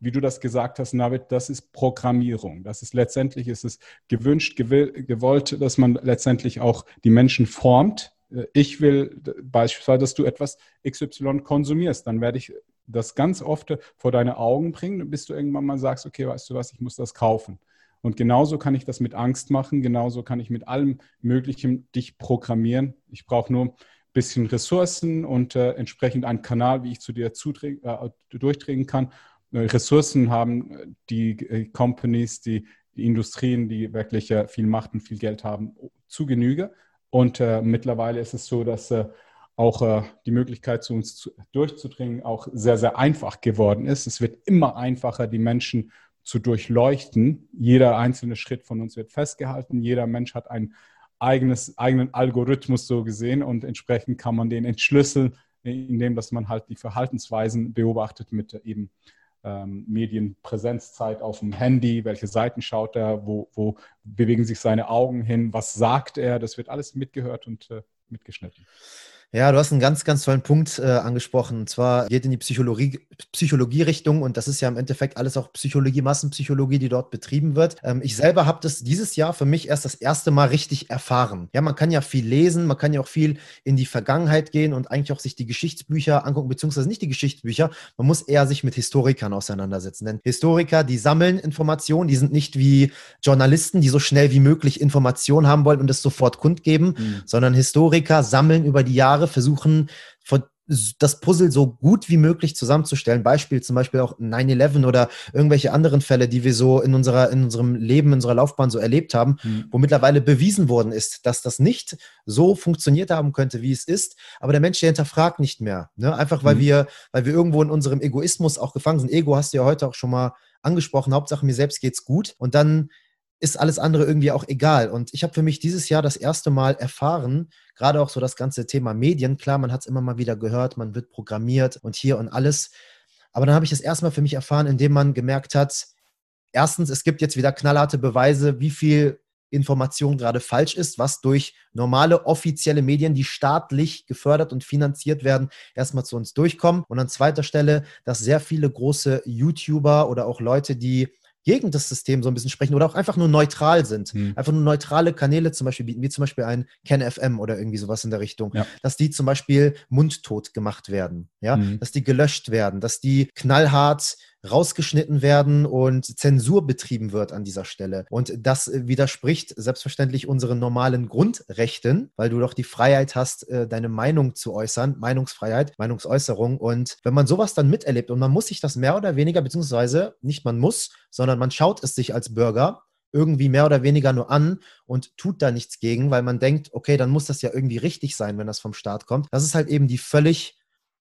wie du das gesagt hast, Navid, das ist Programmierung. Das ist letztendlich ist es gewünscht, gewollt, dass man letztendlich auch die Menschen formt. Äh, ich will beispielsweise, dass du etwas XY konsumierst. Dann werde ich das ganz oft vor deine Augen bringen, bis du irgendwann mal sagst, okay, weißt du was, ich muss das kaufen. Und genauso kann ich das mit Angst machen, genauso kann ich mit allem Möglichen dich programmieren. Ich brauche nur ein bisschen Ressourcen und äh, entsprechend einen Kanal, wie ich zu dir äh, durchdringen kann. Äh, Ressourcen haben äh, die äh, Companies, die, die, Industrien, die wirklich äh, viel Macht und viel Geld haben, zu Genüge. Und mittlerweile ist es so, dass auch die Möglichkeit, zu uns zu, durchzudringen, auch sehr, sehr einfach geworden ist. Es wird immer einfacher, die Menschen zu durchleuchten. Jeder einzelne Schritt von uns wird festgehalten. Jeder Mensch hat einen eigenes, eigenen Algorithmus so gesehen und entsprechend kann man den entschlüsseln, indem dass man halt die Verhaltensweisen beobachtet mit eben ähm, Medienpräsenzzeit auf dem Handy, welche Seiten schaut er, wo, wo bewegen sich seine Augen hin, was sagt er, das wird alles mitgehört und äh, mitgeschnitten. Ja, du hast einen ganz, ganz tollen Punkt äh, angesprochen. Und zwar geht in die Psychologie, Psychologie-Richtung und das ist ja im Endeffekt alles auch Psychologie, Massenpsychologie, die dort betrieben wird. Ähm, ich selber habe das dieses Jahr für mich erst das erste Mal richtig erfahren. Ja, man kann ja viel lesen, man kann ja auch viel in die Vergangenheit gehen und eigentlich auch sich die Geschichtsbücher angucken, beziehungsweise nicht die Geschichtsbücher. Man muss eher sich mit Historikern auseinandersetzen. Denn Historiker, die sammeln Informationen, die sind nicht wie Journalisten, die so schnell wie möglich Informationen haben wollen und es sofort kundgeben, mhm. sondern Historiker sammeln über die Jahre Jahre versuchen, das Puzzle so gut wie möglich zusammenzustellen. Beispiel zum Beispiel auch 9-11 oder irgendwelche anderen Fälle, die wir so in, unserer, in unserem Leben, in unserer Laufbahn so erlebt haben, mhm. wo mittlerweile bewiesen worden ist, dass das nicht so funktioniert haben könnte, wie es ist. Aber der Mensch, der hinterfragt nicht mehr. Ne? Einfach weil, mhm. wir, weil wir irgendwo in unserem Egoismus auch gefangen sind. Ego hast du ja heute auch schon mal angesprochen. Hauptsache mir selbst geht's gut. Und dann ist alles andere irgendwie auch egal. Und ich habe für mich dieses Jahr das erste Mal erfahren, gerade auch so das ganze Thema Medien. Klar, man hat es immer mal wieder gehört, man wird programmiert und hier und alles. Aber dann habe ich das erstmal für mich erfahren, indem man gemerkt hat, erstens, es gibt jetzt wieder knallharte Beweise, wie viel Information gerade falsch ist, was durch normale offizielle Medien, die staatlich gefördert und finanziert werden, erstmal zu uns durchkommen. Und an zweiter Stelle, dass sehr viele große YouTuber oder auch Leute, die gegen das System so ein bisschen sprechen oder auch einfach nur neutral sind. Mhm. Einfach nur neutrale Kanäle zum Beispiel bieten, wie zum Beispiel ein KenFM oder irgendwie sowas in der Richtung, ja. dass die zum Beispiel mundtot gemacht werden, ja, mhm. dass die gelöscht werden, dass die knallhart rausgeschnitten werden und Zensur betrieben wird an dieser Stelle. Und das äh, widerspricht selbstverständlich unseren normalen Grundrechten, weil du doch die Freiheit hast, äh, deine Meinung zu äußern, Meinungsfreiheit, Meinungsäußerung. Und wenn man sowas dann miterlebt und man muss sich das mehr oder weniger, beziehungsweise nicht man muss, sondern man schaut es sich als Bürger irgendwie mehr oder weniger nur an und tut da nichts gegen, weil man denkt, okay, dann muss das ja irgendwie richtig sein, wenn das vom Staat kommt. Das ist halt eben die völlig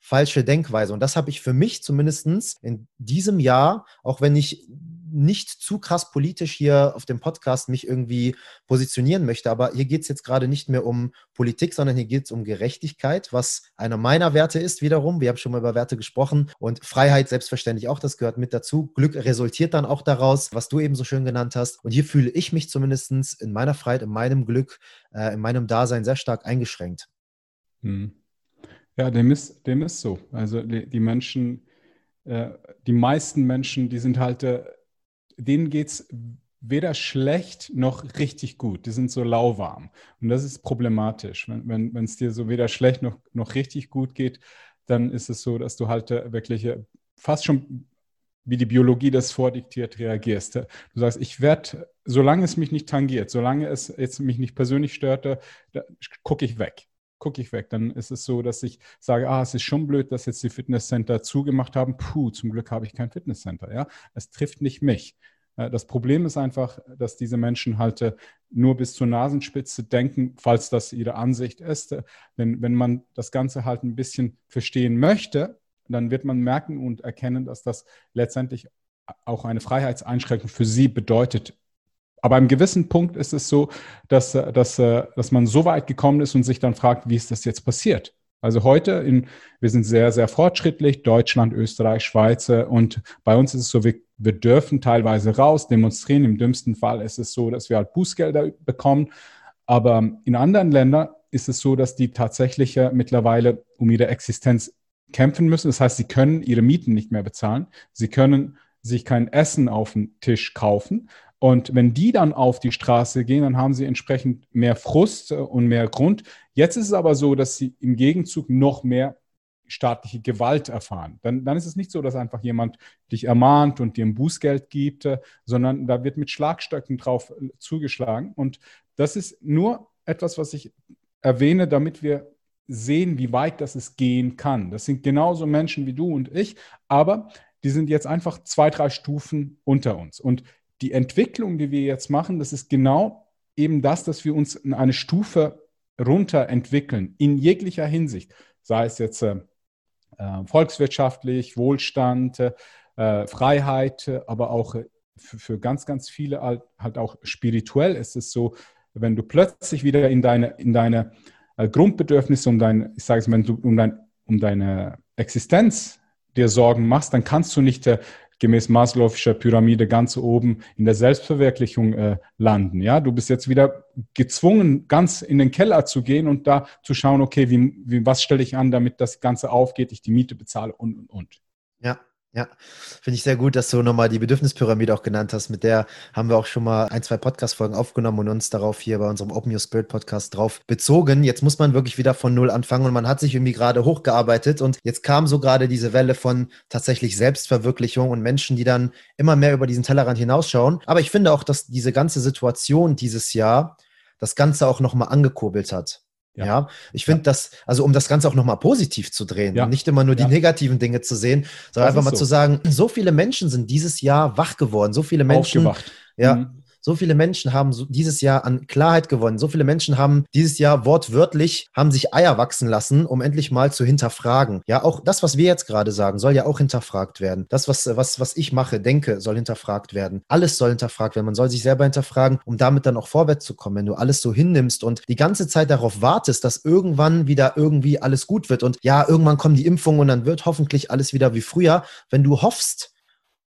falsche Denkweise. Und das habe ich für mich zumindest in diesem Jahr, auch wenn ich nicht zu krass politisch hier auf dem Podcast mich irgendwie positionieren möchte, aber hier geht es jetzt gerade nicht mehr um Politik, sondern hier geht es um Gerechtigkeit, was einer meiner Werte ist wiederum. Wir haben schon mal über Werte gesprochen und Freiheit selbstverständlich auch, das gehört mit dazu. Glück resultiert dann auch daraus, was du eben so schön genannt hast. Und hier fühle ich mich zumindest in meiner Freiheit, in meinem Glück, äh, in meinem Dasein sehr stark eingeschränkt. Hm. Ja, dem ist, dem ist so. Also die, Menschen, äh, die meisten Menschen, die sind halt, äh, denen geht es weder schlecht noch richtig gut. Die sind so lauwarm. Und das ist problematisch. Wenn es wenn, dir so weder schlecht noch, noch richtig gut geht, dann ist es so, dass du halt äh, wirklich äh, fast schon wie die Biologie das vordiktiert reagierst. Du sagst, ich werde, solange es mich nicht tangiert, solange es jetzt mich nicht persönlich störte, gucke ich weg gucke ich weg. Dann ist es so, dass ich sage, ah, es ist schon blöd, dass jetzt die Fitnesscenter zugemacht haben. Puh, zum Glück habe ich kein Fitnesscenter. Ja, es trifft nicht mich. Äh, das Problem ist einfach, dass diese Menschen halt äh, nur bis zur Nasenspitze denken, falls das ihre Ansicht ist. Denn wenn man das Ganze halt ein bisschen verstehen möchte, dann wird man merken und erkennen, dass das letztendlich auch eine Freiheitseinschränkung für sie bedeutet aber im gewissen Punkt ist es so, dass, äh, dass, äh, dass man so weit gekommen ist und sich dann fragt, wie ist das jetzt passiert? Also heute, in, wir sind sehr, sehr fortschrittlich, Deutschland, Österreich, Schweiz und bei uns ist es so, wir, wir dürfen teilweise raus, demonstrieren. Im dümmsten Fall ist es so, dass wir halt Bußgelder bekommen. Aber in anderen Ländern ist es so, dass die tatsächlich mittlerweile um ihre Existenz kämpfen müssen. Das heißt, sie können ihre Mieten nicht mehr bezahlen. Sie können sich kein Essen auf den Tisch kaufen. Und wenn die dann auf die Straße gehen, dann haben sie entsprechend mehr Frust und mehr Grund. Jetzt ist es aber so, dass sie im Gegenzug noch mehr staatliche Gewalt erfahren. Dann, dann ist es nicht so, dass einfach jemand dich ermahnt und dir ein Bußgeld gibt, äh, sondern da wird mit Schlagstöcken drauf äh, zugeschlagen. Und das ist nur etwas, was ich erwähne, damit wir sehen, wie weit das es gehen kann. Das sind genauso Menschen wie du und ich, aber die sind jetzt einfach zwei, drei Stufen unter uns. Und die Entwicklung, die wir jetzt machen, das ist genau eben das, dass wir uns in eine Stufe runter entwickeln, in jeglicher Hinsicht. Sei es jetzt äh, äh, volkswirtschaftlich, Wohlstand, äh, Freiheit, aber auch für, für, ganz, ganz viele halt, halt, auch spirituell ist es so, wenn du plötzlich wieder in deine, in deine äh, Grundbedürfnisse, um dein, ich sage es mal, um, dein, um deine Existenz dir Sorgen machst, dann kannst du nicht äh, gemäß Maslow'scher Pyramide ganz oben in der Selbstverwirklichung äh, landen. Ja, du bist jetzt wieder gezwungen, ganz in den Keller zu gehen und da zu schauen, okay, wie, wie was stelle ich an, damit das Ganze aufgeht, ich die Miete bezahle und und und. Ja, finde ich sehr gut, dass du nochmal die Bedürfnispyramide auch genannt hast. Mit der haben wir auch schon mal ein, zwei Podcast-Folgen aufgenommen und uns darauf hier bei unserem Open Your Spirit Podcast drauf bezogen. Jetzt muss man wirklich wieder von Null anfangen und man hat sich irgendwie gerade hochgearbeitet und jetzt kam so gerade diese Welle von tatsächlich Selbstverwirklichung und Menschen, die dann immer mehr über diesen Tellerrand hinausschauen. Aber ich finde auch, dass diese ganze Situation dieses Jahr das Ganze auch nochmal angekurbelt hat. Ja. ja. ich finde ja. das, also um das Ganze auch nochmal positiv zu drehen ja. und nicht immer nur die negativen Dinge zu sehen, sondern das einfach mal so. zu sagen, so viele Menschen sind dieses Jahr wach geworden, so viele Menschen, Aufgewacht. ja, mhm. So viele Menschen haben dieses Jahr an Klarheit gewonnen. So viele Menschen haben dieses Jahr wortwörtlich, haben sich Eier wachsen lassen, um endlich mal zu hinterfragen. Ja, auch das, was wir jetzt gerade sagen, soll ja auch hinterfragt werden. Das, was, was, was ich mache, denke, soll hinterfragt werden. Alles soll hinterfragt werden. Man soll sich selber hinterfragen, um damit dann auch vorwärts zu kommen. Wenn du alles so hinnimmst und die ganze Zeit darauf wartest, dass irgendwann wieder irgendwie alles gut wird und ja, irgendwann kommen die Impfungen und dann wird hoffentlich alles wieder wie früher. Wenn du hoffst,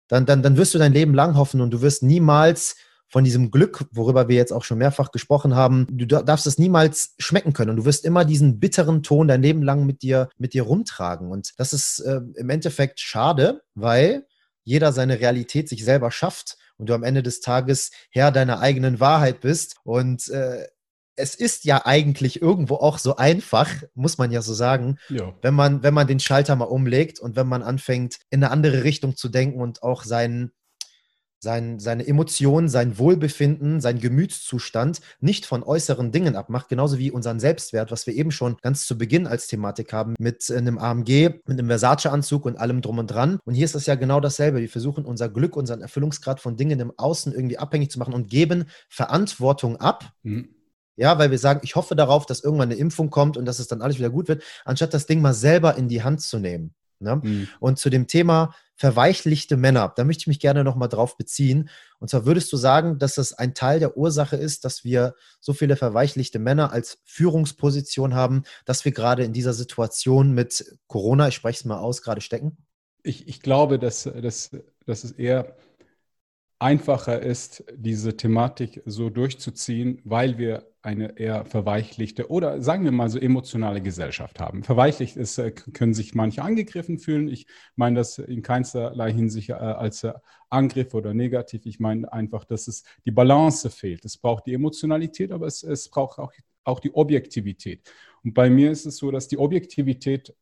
dann, dann, dann wirst du dein Leben lang hoffen und du wirst niemals von diesem Glück, worüber wir jetzt auch schon mehrfach gesprochen haben, du darfst es niemals schmecken können und du wirst immer diesen bitteren Ton dein Leben lang mit dir, mit dir rumtragen. Und das ist äh, im Endeffekt schade, weil jeder seine Realität sich selber schafft und du am Ende des Tages Herr deiner eigenen Wahrheit bist. Und äh, es ist ja eigentlich irgendwo auch so einfach, muss man ja so sagen, ja. wenn man, wenn man den Schalter mal umlegt und wenn man anfängt, in eine andere Richtung zu denken und auch seinen, sein, seine Emotionen, sein Wohlbefinden, sein Gemütszustand nicht von äußeren Dingen abmacht, genauso wie unseren Selbstwert, was wir eben schon ganz zu Beginn als Thematik haben, mit äh, einem AMG, mit einem Versace-Anzug und allem drum und dran. Und hier ist das ja genau dasselbe. Wir versuchen unser Glück, unseren Erfüllungsgrad von Dingen im Außen irgendwie abhängig zu machen und geben Verantwortung ab. Mhm. Ja, weil wir sagen, ich hoffe darauf, dass irgendwann eine Impfung kommt und dass es dann alles wieder gut wird, anstatt das Ding mal selber in die Hand zu nehmen. Ne? Mhm. Und zu dem Thema verweichlichte Männer, da möchte ich mich gerne nochmal drauf beziehen. Und zwar würdest du sagen, dass das ein Teil der Ursache ist, dass wir so viele verweichlichte Männer als Führungsposition haben, dass wir gerade in dieser Situation mit Corona, ich spreche es mal aus, gerade stecken? Ich, ich glaube, dass, dass, dass es eher einfacher ist, diese Thematik so durchzuziehen, weil wir eine eher verweichlichte oder sagen wir mal so emotionale Gesellschaft haben. Verweichlicht ist, äh, können sich manche angegriffen fühlen. Ich meine das in keinsterlei Hinsicht äh, als äh, Angriff oder negativ. Ich meine einfach, dass es die Balance fehlt. Es braucht die Emotionalität, aber es, es braucht auch, auch die Objektivität. Und bei mir ist es so, dass die Objektivität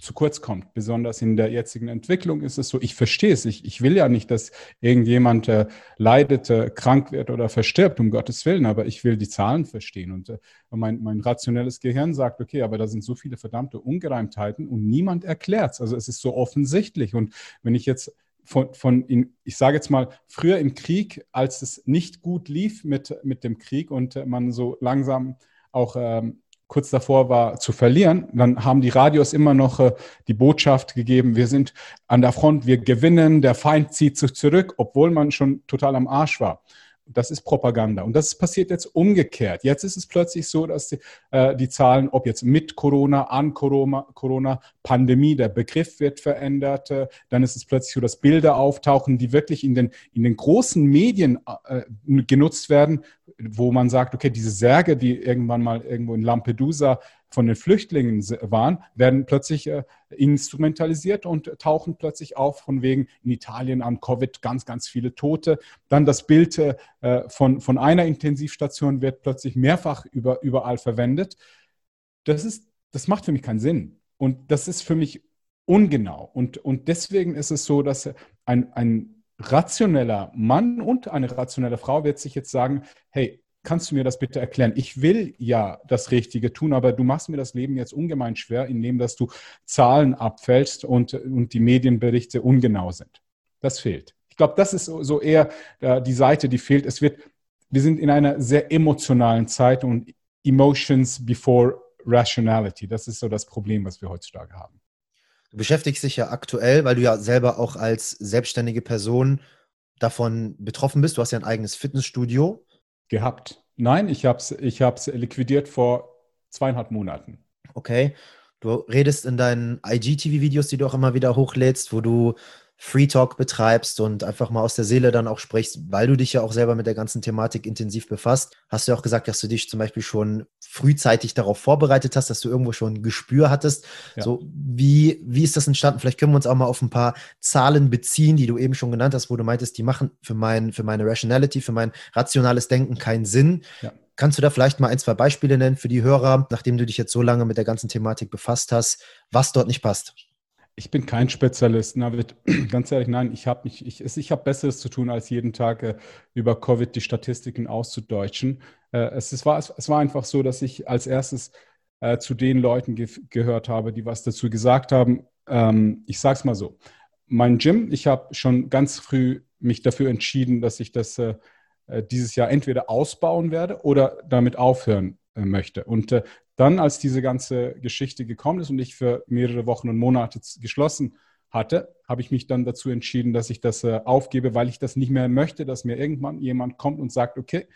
zu kurz kommt. Besonders in der jetzigen Entwicklung ist es so, ich verstehe es. Ich, ich will ja nicht, dass irgendjemand äh, leidet, äh, krank wird oder verstirbt, um Gottes Willen, aber ich will die Zahlen verstehen. Und äh, mein, mein rationelles Gehirn sagt, okay, aber da sind so viele verdammte Ungereimtheiten und niemand erklärt es. Also es ist so offensichtlich. Und wenn ich jetzt von, von in, ich sage jetzt mal, früher im Krieg, als es nicht gut lief mit, mit dem Krieg und äh, man so langsam auch ähm, kurz davor war zu verlieren, dann haben die Radios immer noch äh, die Botschaft gegeben, wir sind an der Front, wir gewinnen, der Feind zieht sich zurück, obwohl man schon total am Arsch war. Das ist Propaganda. Und das passiert jetzt umgekehrt. Jetzt ist es plötzlich so, dass die, äh, die Zahlen, ob jetzt mit Corona, an Corona, Corona, Pandemie, der Begriff wird verändert. Äh, dann ist es plötzlich so, dass Bilder auftauchen, die wirklich in den, in den großen Medien äh, genutzt werden, wo man sagt, okay, diese Särge, die irgendwann mal irgendwo in Lampedusa von den Flüchtlingen waren, werden plötzlich äh, instrumentalisiert und tauchen plötzlich auf, von wegen in Italien an Covid ganz, ganz viele Tote. Dann das Bild äh, von, von einer Intensivstation wird plötzlich mehrfach über, überall verwendet. Das, ist, das macht für mich keinen Sinn. Und das ist für mich ungenau. Und, und deswegen ist es so, dass ein, ein rationeller Mann und eine rationelle Frau wird sich jetzt sagen, hey, kannst du mir das bitte erklären? Ich will ja das Richtige tun, aber du machst mir das Leben jetzt ungemein schwer, indem dass du Zahlen abfällst und, und die Medienberichte ungenau sind. Das fehlt. Ich glaube, das ist so eher äh, die Seite, die fehlt. Es wird, wir sind in einer sehr emotionalen Zeit und Emotions before Rationality. Das ist so das Problem, was wir heutzutage haben. Du beschäftigst dich ja aktuell, weil du ja selber auch als selbstständige Person davon betroffen bist. Du hast ja ein eigenes Fitnessstudio. Gehabt. Nein, ich habe es ich hab's liquidiert vor zweieinhalb Monaten. Okay. Du redest in deinen IGTV-Videos, die du auch immer wieder hochlädst, wo du Free Talk betreibst und einfach mal aus der Seele dann auch sprichst, weil du dich ja auch selber mit der ganzen Thematik intensiv befasst, hast du auch gesagt, dass du dich zum Beispiel schon frühzeitig darauf vorbereitet hast, dass du irgendwo schon ein Gespür hattest. Ja. So, wie, wie ist das entstanden? Vielleicht können wir uns auch mal auf ein paar Zahlen beziehen, die du eben schon genannt hast, wo du meintest, die machen für mein, für meine Rationality, für mein rationales Denken keinen Sinn. Ja. Kannst du da vielleicht mal ein, zwei Beispiele nennen für die Hörer, nachdem du dich jetzt so lange mit der ganzen Thematik befasst hast, was dort nicht passt? Ich bin kein Spezialist, Navid. Ganz ehrlich, nein, ich habe mich, ich, ich habe Besseres zu tun, als jeden Tag äh, über Covid die Statistiken auszudeutschen. Äh, es, es, war, es war einfach so, dass ich als erstes äh, zu den Leuten ge gehört habe, die was dazu gesagt haben. Ähm, ich sage es mal so. Mein Gym, ich habe schon ganz früh mich dafür entschieden, dass ich das äh, äh dieses Jahr entweder ausbauen werde oder damit aufhören äh, möchte. Und dann, als diese ganze Geschichte gekommen ist und ich für mehrere Wochen und Monate geschlossen hatte, habe ich mich dann dazu entschieden, dass ich das äh, aufgebe, weil ich das nicht mehr möchte, dass mir irgendwann jemand kommt und sagt, okay,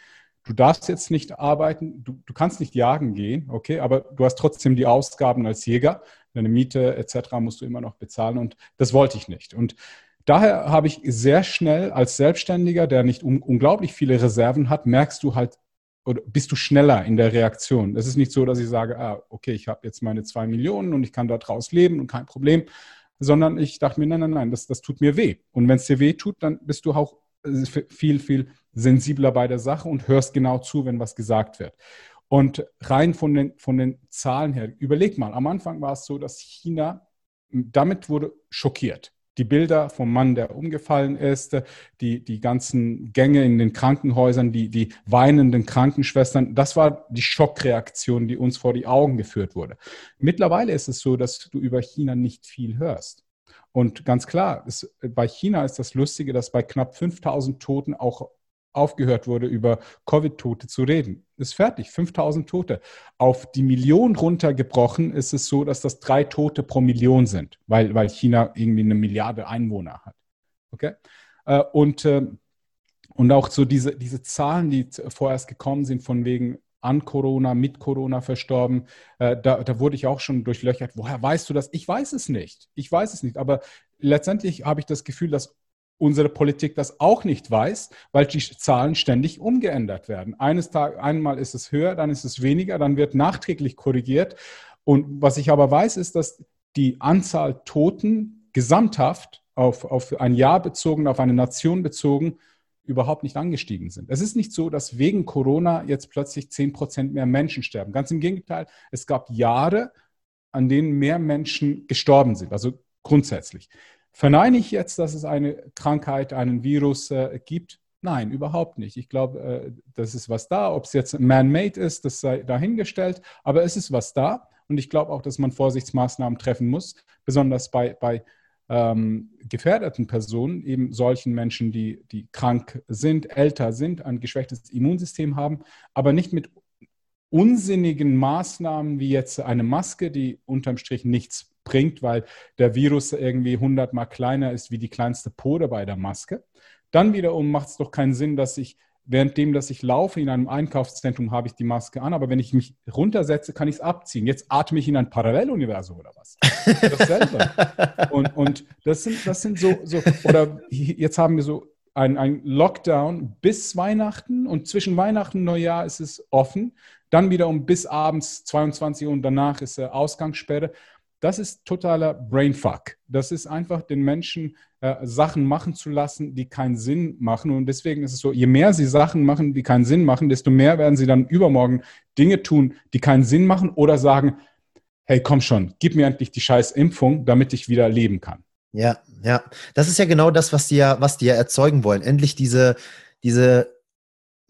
du darfst jetzt nicht arbeiten, du, du kannst nicht jagen gehen, okay, aber du hast trotzdem die Ausgaben als Jäger, deine Miete etc. musst du immer noch bezahlen und das wollte ich nicht. Und daher habe ich sehr schnell als Selbstständiger, der nicht un unglaublich viele Reserven hat, merkst du halt oder bist du schneller in der Reaktion? Es ist nicht so, dass ich sage, ah, okay, ich habe jetzt meine zwei Millionen und ich kann daraus leben und kein Problem, sondern ich dachte mir, nein, nein, nein, das, das tut mir weh. Und wenn es dir weh tut, dann bist du auch äh, viel, viel sensibler bei der Sache und hörst genau zu, wenn was gesagt wird. Und rein von den, von den Zahlen her, überleg mal, am Anfang war es so, dass China damit wurde schockiert die Bilder vom Mann, der umgefallen ist, die, die ganzen Gänge in den Krankenhäusern, die, die weinenden Krankenschwestern, das war die Schockreaktion, die uns vor die Augen geführt wurde. Mittlerweile ist es so, dass du über China nicht viel hörst. Und ganz klar, es, bei China ist das Lustige, dass bei knapp 5000 Toten auch aufgehört wurde, über Covid-Tote zu reden. Ist fertig, 5000 Tote. Auf die Million runtergebrochen ist es so, dass das drei Tote pro Million sind, weil, weil China irgendwie eine Milliarde Einwohner hat. Okay? Äh, und, äh, und auch so diese, diese Zahlen, die vorerst gekommen sind, von wegen an Corona, mit Corona verstorben. Äh, da, da, wurde ich auch schon durchlöchert. Woher weißt du das? Ich weiß es nicht. Ich weiß es nicht. Aber letztendlich habe ich das Gefühl, dass unsere Politik das auch nicht weiß, weil die Zahlen ständig umgeändert werden. Eines Tag, einmal ist es höher, dann ist es weniger, dann wird nachträglich korrigiert. Und was ich aber weiß, ist, dass die Anzahl Toten gesamthaft auf, auf ein Jahr bezogen, auf eine Nation bezogen, überhaupt nicht angestiegen sind. Es ist nicht so, dass wegen Corona jetzt plötzlich 10 Prozent mehr Menschen sterben. Ganz im Gegenteil, es gab Jahre, an denen mehr Menschen gestorben sind, also grundsätzlich. Verneine ich jetzt, dass es eine Krankheit, einen Virus äh, gibt? Nein, überhaupt nicht. Ich glaube, äh, das ist was da. Ob es jetzt man-made ist, das sei dahingestellt, aber es ist was da. Und ich glaube auch, dass man Vorsichtsmaßnahmen treffen muss, besonders bei, bei ähm, gefährdeten Personen, eben solchen Menschen, die, die krank sind, älter sind, ein geschwächtes Immunsystem haben, aber nicht mit unsinnigen Maßnahmen wie jetzt eine Maske, die unterm Strich nichts bringt, weil der Virus irgendwie hundertmal kleiner ist wie die kleinste Pore bei der Maske. Dann wiederum macht es doch keinen Sinn, dass ich währenddem, dass ich laufe in einem Einkaufszentrum, habe ich die Maske an, aber wenn ich mich runtersetze, kann ich es abziehen. Jetzt atme ich in ein Paralleluniversum oder was? Dasselbe. und, und das sind, das sind so, so, oder jetzt haben wir so ein, ein Lockdown bis Weihnachten und zwischen Weihnachten und Neujahr ist es offen. Dann wieder um bis abends 22 Uhr und danach ist äh, Ausgangssperre. Das ist totaler Brainfuck. Das ist einfach den Menschen äh, Sachen machen zu lassen, die keinen Sinn machen. Und deswegen ist es so, je mehr sie Sachen machen, die keinen Sinn machen, desto mehr werden sie dann übermorgen Dinge tun, die keinen Sinn machen oder sagen, hey, komm schon, gib mir endlich die scheiß Impfung, damit ich wieder leben kann. Ja, ja. Das ist ja genau das, was die ja, was die ja erzeugen wollen. Endlich diese, diese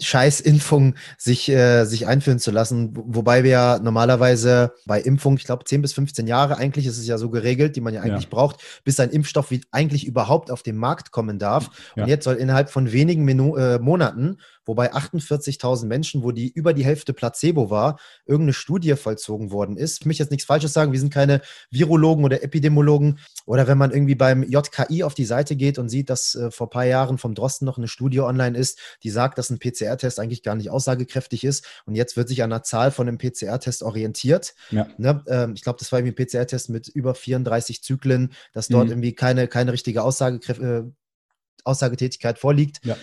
Scheißimpfung sich, äh, sich einführen zu lassen. Wobei wir ja normalerweise bei Impfung, ich glaube 10 bis 15 Jahre, eigentlich ist es ja so geregelt, die man ja eigentlich ja. braucht, bis ein Impfstoff wie eigentlich überhaupt auf den Markt kommen darf. Ja. Und jetzt soll innerhalb von wenigen Minu äh, Monaten wobei 48.000 Menschen, wo die über die Hälfte Placebo war, irgendeine Studie vollzogen worden ist. Ich möchte jetzt nichts Falsches sagen, wir sind keine Virologen oder Epidemiologen. Oder wenn man irgendwie beim JKI auf die Seite geht und sieht, dass äh, vor ein paar Jahren vom Drosten noch eine Studie online ist, die sagt, dass ein PCR-Test eigentlich gar nicht aussagekräftig ist. Und jetzt wird sich an der Zahl von einem PCR-Test orientiert. Ja. Ne? Ähm, ich glaube, das war irgendwie ein PCR-Test mit über 34 Zyklen, dass dort mhm. irgendwie keine, keine richtige Aussagekräftigkeit äh, Aussagetätigkeit vorliegt. Ja.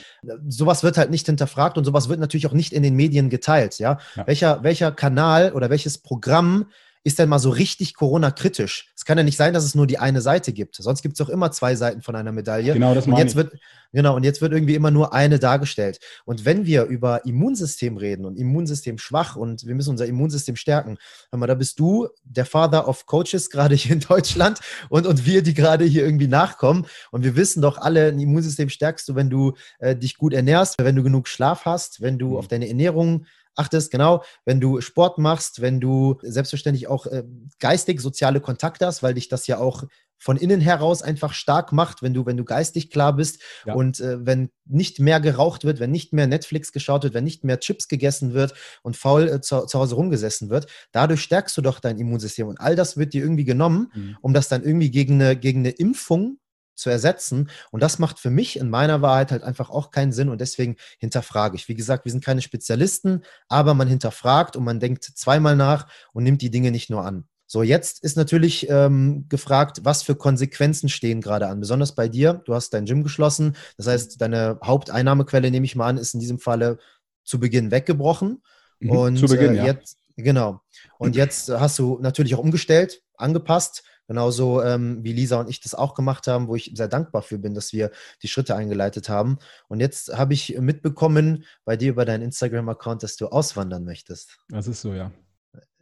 Sowas wird halt nicht hinterfragt und sowas wird natürlich auch nicht in den Medien geteilt. Ja? ja. Welcher, welcher Kanal oder welches Programm ist denn mal so richtig Corona-kritisch? Es kann ja nicht sein, dass es nur die eine Seite gibt. Sonst gibt es auch immer zwei Seiten von einer Medaille. Genau, das und jetzt wird Genau, und jetzt wird irgendwie immer nur eine dargestellt. Und wenn wir über Immunsystem reden und Immunsystem schwach und wir müssen unser Immunsystem stärken, hör mal, da bist du der Father of Coaches gerade hier in Deutschland und, und wir, die gerade hier irgendwie nachkommen. Und wir wissen doch alle, ein Immunsystem stärkst du, wenn du äh, dich gut ernährst, wenn du genug Schlaf hast, wenn du mhm. auf deine Ernährung achtest, genau, wenn du Sport machst, wenn du selbstverständlich auch äh, geistig soziale Kontakte hast, weil dich das ja auch von innen heraus einfach stark macht, wenn du, wenn du geistig klar bist ja. und äh, wenn nicht mehr geraucht wird, wenn nicht mehr Netflix geschaut wird, wenn nicht mehr Chips gegessen wird und faul äh, zu, zu, Hause rumgesessen wird, dadurch stärkst du doch dein Immunsystem und all das wird dir irgendwie genommen, mhm. um das dann irgendwie gegen eine, gegen eine Impfung zu ersetzen. Und das macht für mich in meiner Wahrheit halt einfach auch keinen Sinn und deswegen hinterfrage ich. Wie gesagt, wir sind keine Spezialisten, aber man hinterfragt und man denkt zweimal nach und nimmt die Dinge nicht nur an. So, jetzt ist natürlich ähm, gefragt, was für Konsequenzen stehen gerade an. Besonders bei dir. Du hast dein Gym geschlossen. Das heißt, deine Haupteinnahmequelle, nehme ich mal an, ist in diesem Falle zu Beginn weggebrochen. Mhm, und zu Beginn, äh, jetzt, ja. genau. Und jetzt hast du natürlich auch umgestellt, angepasst. Genauso ähm, wie Lisa und ich das auch gemacht haben, wo ich sehr dankbar für bin, dass wir die Schritte eingeleitet haben. Und jetzt habe ich mitbekommen bei dir über deinen Instagram-Account, dass du auswandern möchtest. Das ist so, ja.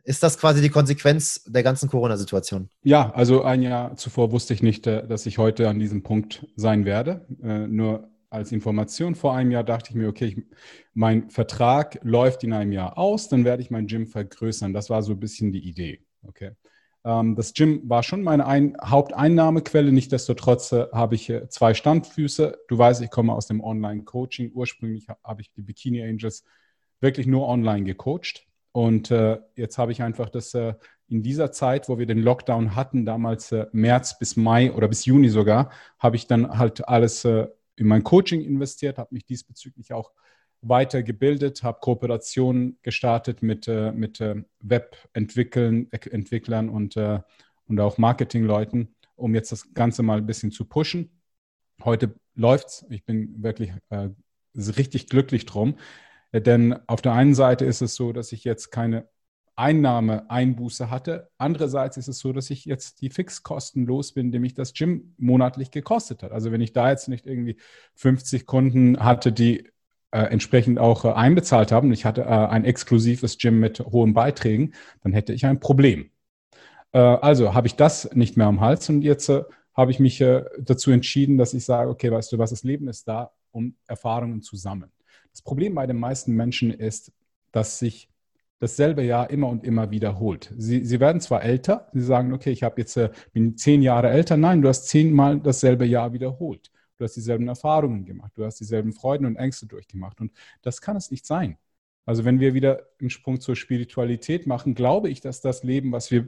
Ist das quasi die Konsequenz der ganzen Corona-Situation? Ja, also ein Jahr zuvor wusste ich nicht, äh, dass ich heute an diesem Punkt sein werde. Äh, nur als Information vor einem Jahr dachte ich mir, okay, ich, mein Vertrag läuft in einem Jahr aus, dann werde ich mein Gym vergrößern. Das war so ein bisschen die Idee. Okay. Ähm, das Gym war schon meine ein Haupteinnahmequelle. Nichtsdestotrotz äh, habe ich zwei Standfüße. Du weißt, ich komme aus dem Online-Coaching. Ursprünglich habe ich die Bikini Angels wirklich nur online gecoacht. Und äh, jetzt habe ich einfach das äh, in dieser Zeit, wo wir den Lockdown hatten, damals äh, März bis Mai oder bis Juni sogar, habe ich dann halt alles äh, in mein Coaching investiert, habe mich diesbezüglich auch weitergebildet, habe Kooperationen gestartet mit, äh, mit äh, Webentwicklern und, und auch Marketingleuten, um jetzt das Ganze mal ein bisschen zu pushen. Heute läuft es. Ich bin wirklich richtig glücklich drum. Denn auf der einen Seite ist es so, dass ich jetzt keine Einnahmeeinbuße hatte. Andererseits ist es so, dass ich jetzt die Fixkosten los bin, die mich das Gym monatlich gekostet hat. Also wenn ich da jetzt nicht irgendwie 50 Kunden hatte, die äh, entsprechend auch äh, einbezahlt haben, ich hatte äh, ein exklusives Gym mit hohen Beiträgen, dann hätte ich ein Problem. Äh, also habe ich das nicht mehr am Hals und jetzt äh, habe ich mich äh, dazu entschieden, dass ich sage, okay, weißt du was, das Leben ist da, um Erfahrungen zu sammeln. Das Problem bei den meisten Menschen ist, dass sich dasselbe Jahr immer und immer wiederholt. Sie, sie werden zwar älter, sie sagen, okay, ich habe jetzt bin zehn Jahre älter. Nein, du hast zehnmal dasselbe Jahr wiederholt. Du hast dieselben Erfahrungen gemacht, du hast dieselben Freuden und Ängste durchgemacht. Und das kann es nicht sein. Also wenn wir wieder einen Sprung zur Spiritualität machen, glaube ich, dass das Leben, was wir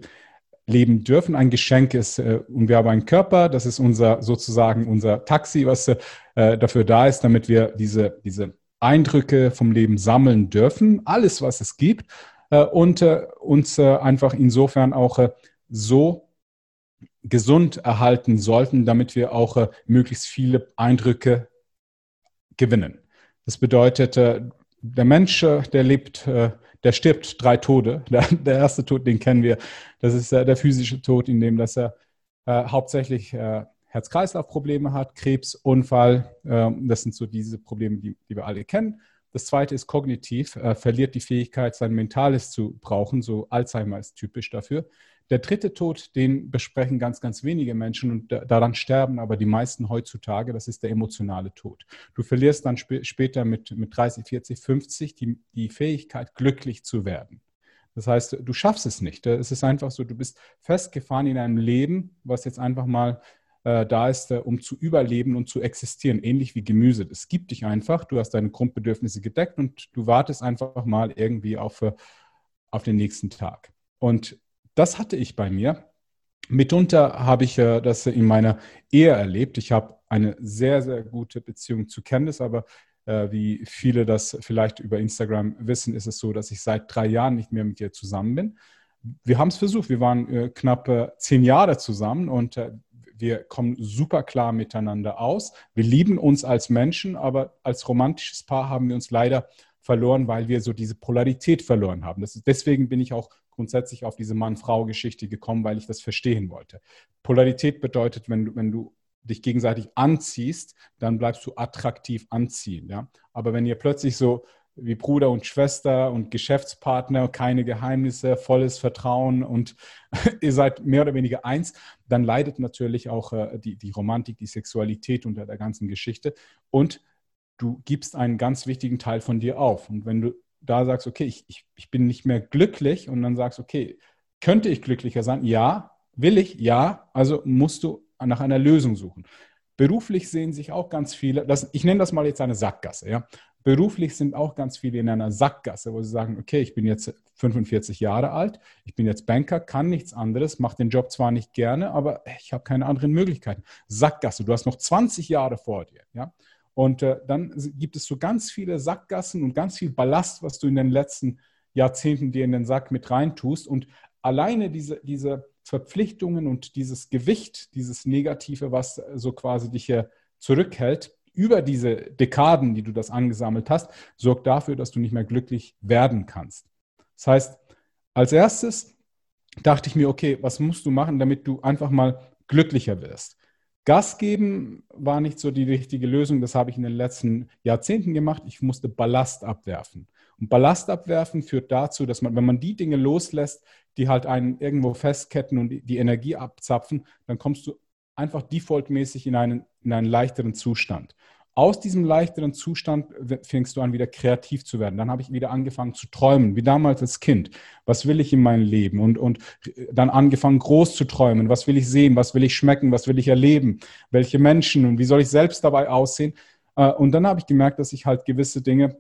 leben dürfen, ein Geschenk ist. Äh, und wir haben einen Körper, das ist unser sozusagen unser Taxi, was äh, dafür da ist, damit wir diese, diese Eindrücke vom Leben sammeln dürfen, alles, was es gibt, äh, und uns einfach insofern auch so gesund erhalten sollten, damit wir auch möglichst viele Eindrücke gewinnen. Das bedeutet, der Mensch, der lebt der stirbt drei Tode. Der, der erste Tod, den kennen wir, das ist äh, der physische Tod, in dem dass er äh, hauptsächlich äh, Herz-Kreislauf-Probleme hat, Krebs, Unfall. Ähm, das sind so diese Probleme, die, die wir alle kennen. Das zweite ist kognitiv, er verliert die Fähigkeit, sein Mentales zu brauchen. So Alzheimer ist typisch dafür. Der dritte Tod, den besprechen ganz, ganz wenige Menschen und daran sterben aber die meisten heutzutage, das ist der emotionale Tod. Du verlierst dann sp später mit, mit 30, 40, 50 die, die Fähigkeit, glücklich zu werden. Das heißt, du schaffst es nicht. Es ist einfach so, du bist festgefahren in einem Leben, was jetzt einfach mal äh, da ist, äh, um zu überleben und zu existieren, ähnlich wie Gemüse. Es gibt dich einfach, du hast deine Grundbedürfnisse gedeckt und du wartest einfach mal irgendwie auf, äh, auf den nächsten Tag. Und das hatte ich bei mir. Mitunter habe ich äh, das in meiner Ehe erlebt. Ich habe eine sehr, sehr gute Beziehung zu Candice, aber äh, wie viele das vielleicht über Instagram wissen, ist es so, dass ich seit drei Jahren nicht mehr mit ihr zusammen bin. Wir haben es versucht. Wir waren äh, knapp zehn Jahre zusammen und wir kommen super klar miteinander aus. Wir lieben uns als Menschen, aber als romantisches Paar haben wir uns leider verloren, weil wir so diese Polarität verloren haben. Ist, deswegen bin ich auch grundsätzlich auf diese Mann-Frau-Geschichte gekommen, weil ich das verstehen wollte. Polarität bedeutet, wenn du, wenn du dich gegenseitig anziehst, dann bleibst du attraktiv anziehen. Ja? Aber wenn ihr plötzlich so wie Bruder und Schwester und Geschäftspartner, keine Geheimnisse, volles Vertrauen und ihr seid mehr oder weniger eins, dann leidet natürlich auch äh, die, die Romantik, die Sexualität unter der ganzen Geschichte und du gibst einen ganz wichtigen Teil von dir auf. Und wenn du da sagst, okay, ich, ich, ich bin nicht mehr glücklich und dann sagst, okay, könnte ich glücklicher sein? Ja. Will ich? Ja. Also musst du nach einer Lösung suchen. Beruflich sehen sich auch ganz viele, das, ich nenne das mal jetzt eine Sackgasse. Ja? Beruflich sind auch ganz viele in einer Sackgasse, wo sie sagen, okay, ich bin jetzt 45 Jahre alt, ich bin jetzt Banker, kann nichts anderes, mache den Job zwar nicht gerne, aber ich habe keine anderen Möglichkeiten. Sackgasse, du hast noch 20 Jahre vor dir. Ja? Und äh, dann gibt es so ganz viele Sackgassen und ganz viel Ballast, was du in den letzten Jahrzehnten dir in den Sack mit reintust. Und alleine diese, diese Verpflichtungen und dieses Gewicht, dieses Negative, was so quasi dich hier zurückhält, über diese Dekaden, die du das angesammelt hast, sorgt dafür, dass du nicht mehr glücklich werden kannst. Das heißt, als erstes dachte ich mir, okay, was musst du machen, damit du einfach mal glücklicher wirst? Gas geben war nicht so die richtige Lösung. Das habe ich in den letzten Jahrzehnten gemacht. Ich musste Ballast abwerfen. Und Ballast abwerfen führt dazu, dass man, wenn man die Dinge loslässt, die halt einen irgendwo festketten und die Energie abzapfen, dann kommst du einfach defaultmäßig in einen, in einen leichteren Zustand. Aus diesem leichteren Zustand fängst du an, wieder kreativ zu werden. Dann habe ich wieder angefangen zu träumen, wie damals als Kind. Was will ich in meinem Leben? Und, und dann angefangen, groß zu träumen. Was will ich sehen? Was will ich schmecken? Was will ich erleben? Welche Menschen? Und wie soll ich selbst dabei aussehen? Äh, und dann habe ich gemerkt, dass ich halt gewisse Dinge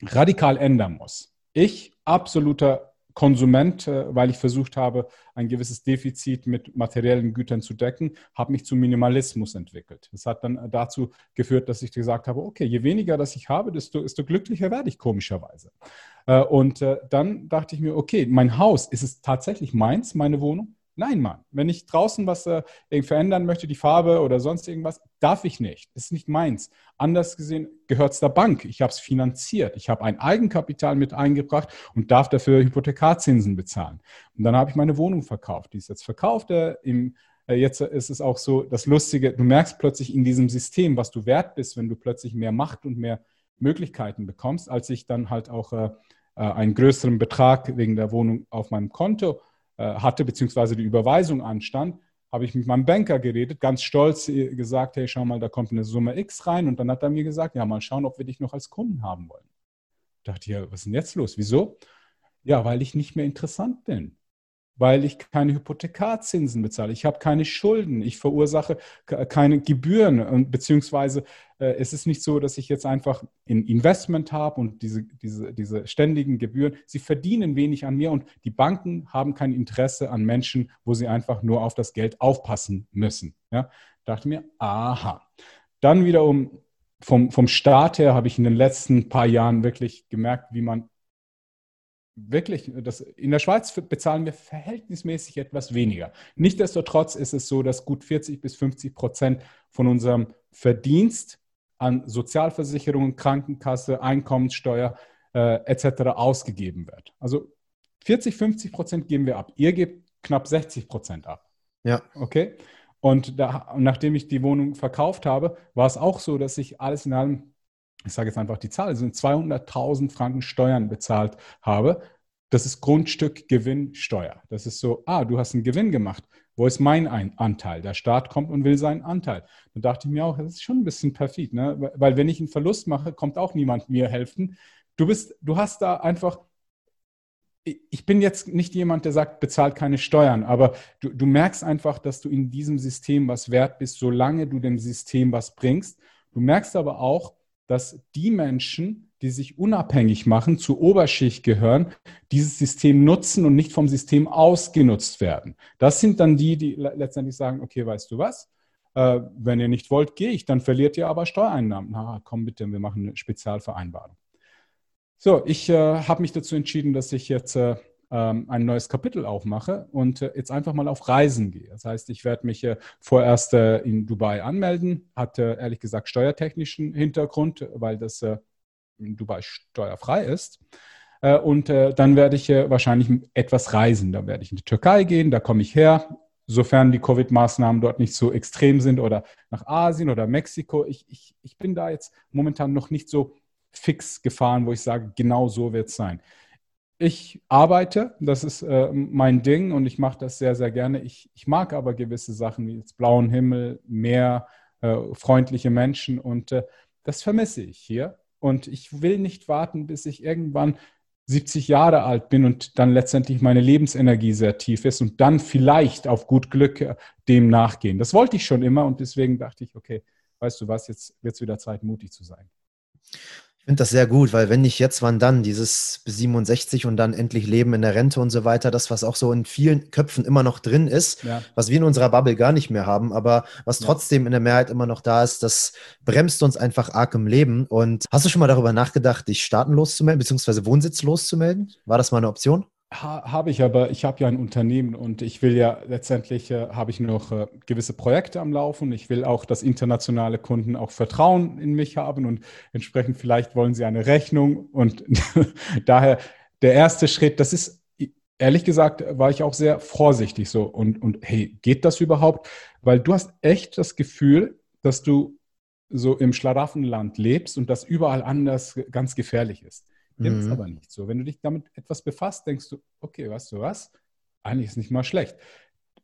radikal ändern muss. Ich, absoluter Konsument, äh, weil ich versucht habe, ein gewisses Defizit mit materiellen Gütern zu decken, habe mich zum Minimalismus entwickelt. Das hat dann dazu geführt, dass ich gesagt habe, okay, je weniger das ich habe, desto, desto glücklicher werde ich komischerweise. Äh, und äh, dann dachte ich mir, okay, mein Haus, ist es tatsächlich meins, meine Wohnung? Nein, Mann. Wenn ich draußen was äh, verändern möchte, die Farbe oder sonst irgendwas, darf ich nicht. Das ist nicht meins. Anders gesehen gehört es der Bank. Ich habe es finanziert. Ich habe ein Eigenkapital mit eingebracht und darf dafür Hypothekarzinsen bezahlen. Und dann habe ich meine Wohnung verkauft. Die ist jetzt verkauft. Äh, im, äh, jetzt ist es auch so, das Lustige, du merkst plötzlich in diesem System, was du wert bist, wenn du plötzlich mehr Macht und mehr Möglichkeiten bekommst, als ich dann halt auch äh, äh einen größeren Betrag wegen der Wohnung auf meinem Konto äh, hatte, beziehungsweise die Überweisung anstand, habe ich mit meinem Banker geredet, ganz stolz äh, gesagt, hey, schau mal, da kommt eine Summe X rein. Und dann hat er mir gesagt, ja, mal schauen, ob wir dich noch als Kunden haben wollen. Ich dachte, ja, was ist denn jetzt los? Wieso? Ja, weil ich nicht mehr interessant bin weil ich keine Hypothekarzinsen bezahle. Ich habe keine Schulden. Ich verursache keine Gebühren. Beziehungsweise äh, es ist nicht so, dass ich jetzt einfach ein Investment habe und diese, diese, diese ständigen Gebühren. Sie verdienen wenig an mir und die Banken haben kein Interesse an Menschen, wo sie einfach nur auf das Geld aufpassen müssen. Ja? Dachte mir, aha. Dann wiederum vom, vom Staat her habe ich in den letzten paar Jahren wirklich gemerkt, wie man wirklich, das, in der Schweiz bezahlen wir verhältnismäßig etwas weniger. Nichtsdestotrotz ist es so, dass gut 40 bis 50 Prozent von unserem Verdienst an Sozialversicherungen, Krankenkasse, Einkommenssteuer äh, etc. ausgegeben wird. Also 40, 50 Prozent geben wir ab. Ihr gebt knapp 60 Prozent ab. Ja. Okay. Und da, nachdem ich die Wohnung verkauft habe, war es auch so, dass ich alles in allem, ich sage jetzt einfach die Zahl, sind 200.000 Franken Steuern bezahlt habe. Das ist Grundstück Gewinnsteuer. Das ist so, ah, du hast einen Gewinn gemacht. Wo ist mein Anteil? Der Staat kommt und will seinen Anteil. Da dachte ich mir auch, das ist schon ein bisschen perfid, ne? weil wenn ich einen Verlust mache, kommt auch niemand mir helfen. Du bist, du hast da einfach, ich bin jetzt nicht jemand, der sagt, bezahlt keine Steuern, aber du, du merkst einfach, dass du in diesem System was wert bist, solange du dem System was bringst. Du merkst aber auch, dass die Menschen, die sich unabhängig machen, zur Oberschicht gehören, dieses System nutzen und nicht vom System ausgenutzt werden. Das sind dann die, die letztendlich sagen, okay, weißt du was? Äh, wenn ihr nicht wollt, gehe ich, dann verliert ihr aber Steuereinnahmen. Na, komm bitte, wir machen eine Spezialvereinbarung. So, ich äh, habe mich dazu entschieden, dass ich jetzt äh, ähm, ein neues Kapitel aufmache und äh, jetzt einfach mal auf Reisen gehe. Das heißt, ich werde mich äh, vorerst äh, in Dubai anmelden, hatte ehrlich gesagt steuertechnischen Hintergrund, weil das in Dubai steuerfrei ist. Und dann werde ich wahrscheinlich etwas reisen. Da werde ich in die Türkei gehen, da komme ich her, sofern die Covid-Maßnahmen dort nicht so extrem sind oder nach Asien oder Mexiko. Ich, ich, ich bin da jetzt momentan noch nicht so fix gefahren, wo ich sage, genau so wird es sein. Ich arbeite, das ist äh, mein Ding und ich mache das sehr, sehr gerne. Ich, ich mag aber gewisse Sachen wie jetzt blauen Himmel, Meer, äh, freundliche Menschen und äh, das vermisse ich hier. Und ich will nicht warten, bis ich irgendwann 70 Jahre alt bin und dann letztendlich meine Lebensenergie sehr tief ist und dann vielleicht auf gut Glück äh, dem nachgehen. Das wollte ich schon immer und deswegen dachte ich, okay, weißt du was, jetzt wird es wieder Zeit, mutig zu sein. Ich finde das sehr gut, weil wenn nicht jetzt, wann dann? Dieses bis 67 und dann endlich Leben in der Rente und so weiter, das, was auch so in vielen Köpfen immer noch drin ist, ja. was wir in unserer Bubble gar nicht mehr haben, aber was ja. trotzdem in der Mehrheit immer noch da ist, das bremst uns einfach arg im Leben. Und hast du schon mal darüber nachgedacht, dich staatenlos zu melden, beziehungsweise wohnsitzlos zu melden? War das mal eine Option? Ha, habe ich, aber ich habe ja ein Unternehmen und ich will ja letztendlich, äh, habe ich noch äh, gewisse Projekte am Laufen. Ich will auch, dass internationale Kunden auch Vertrauen in mich haben und entsprechend vielleicht wollen sie eine Rechnung. Und daher der erste Schritt, das ist, ehrlich gesagt, war ich auch sehr vorsichtig so. Und, und hey, geht das überhaupt? Weil du hast echt das Gefühl, dass du so im Schlaraffenland lebst und das überall anders ganz gefährlich ist. Dem mhm. ist aber nicht so. Wenn du dich damit etwas befasst, denkst du, okay, weißt du was? Eigentlich ist nicht mal schlecht.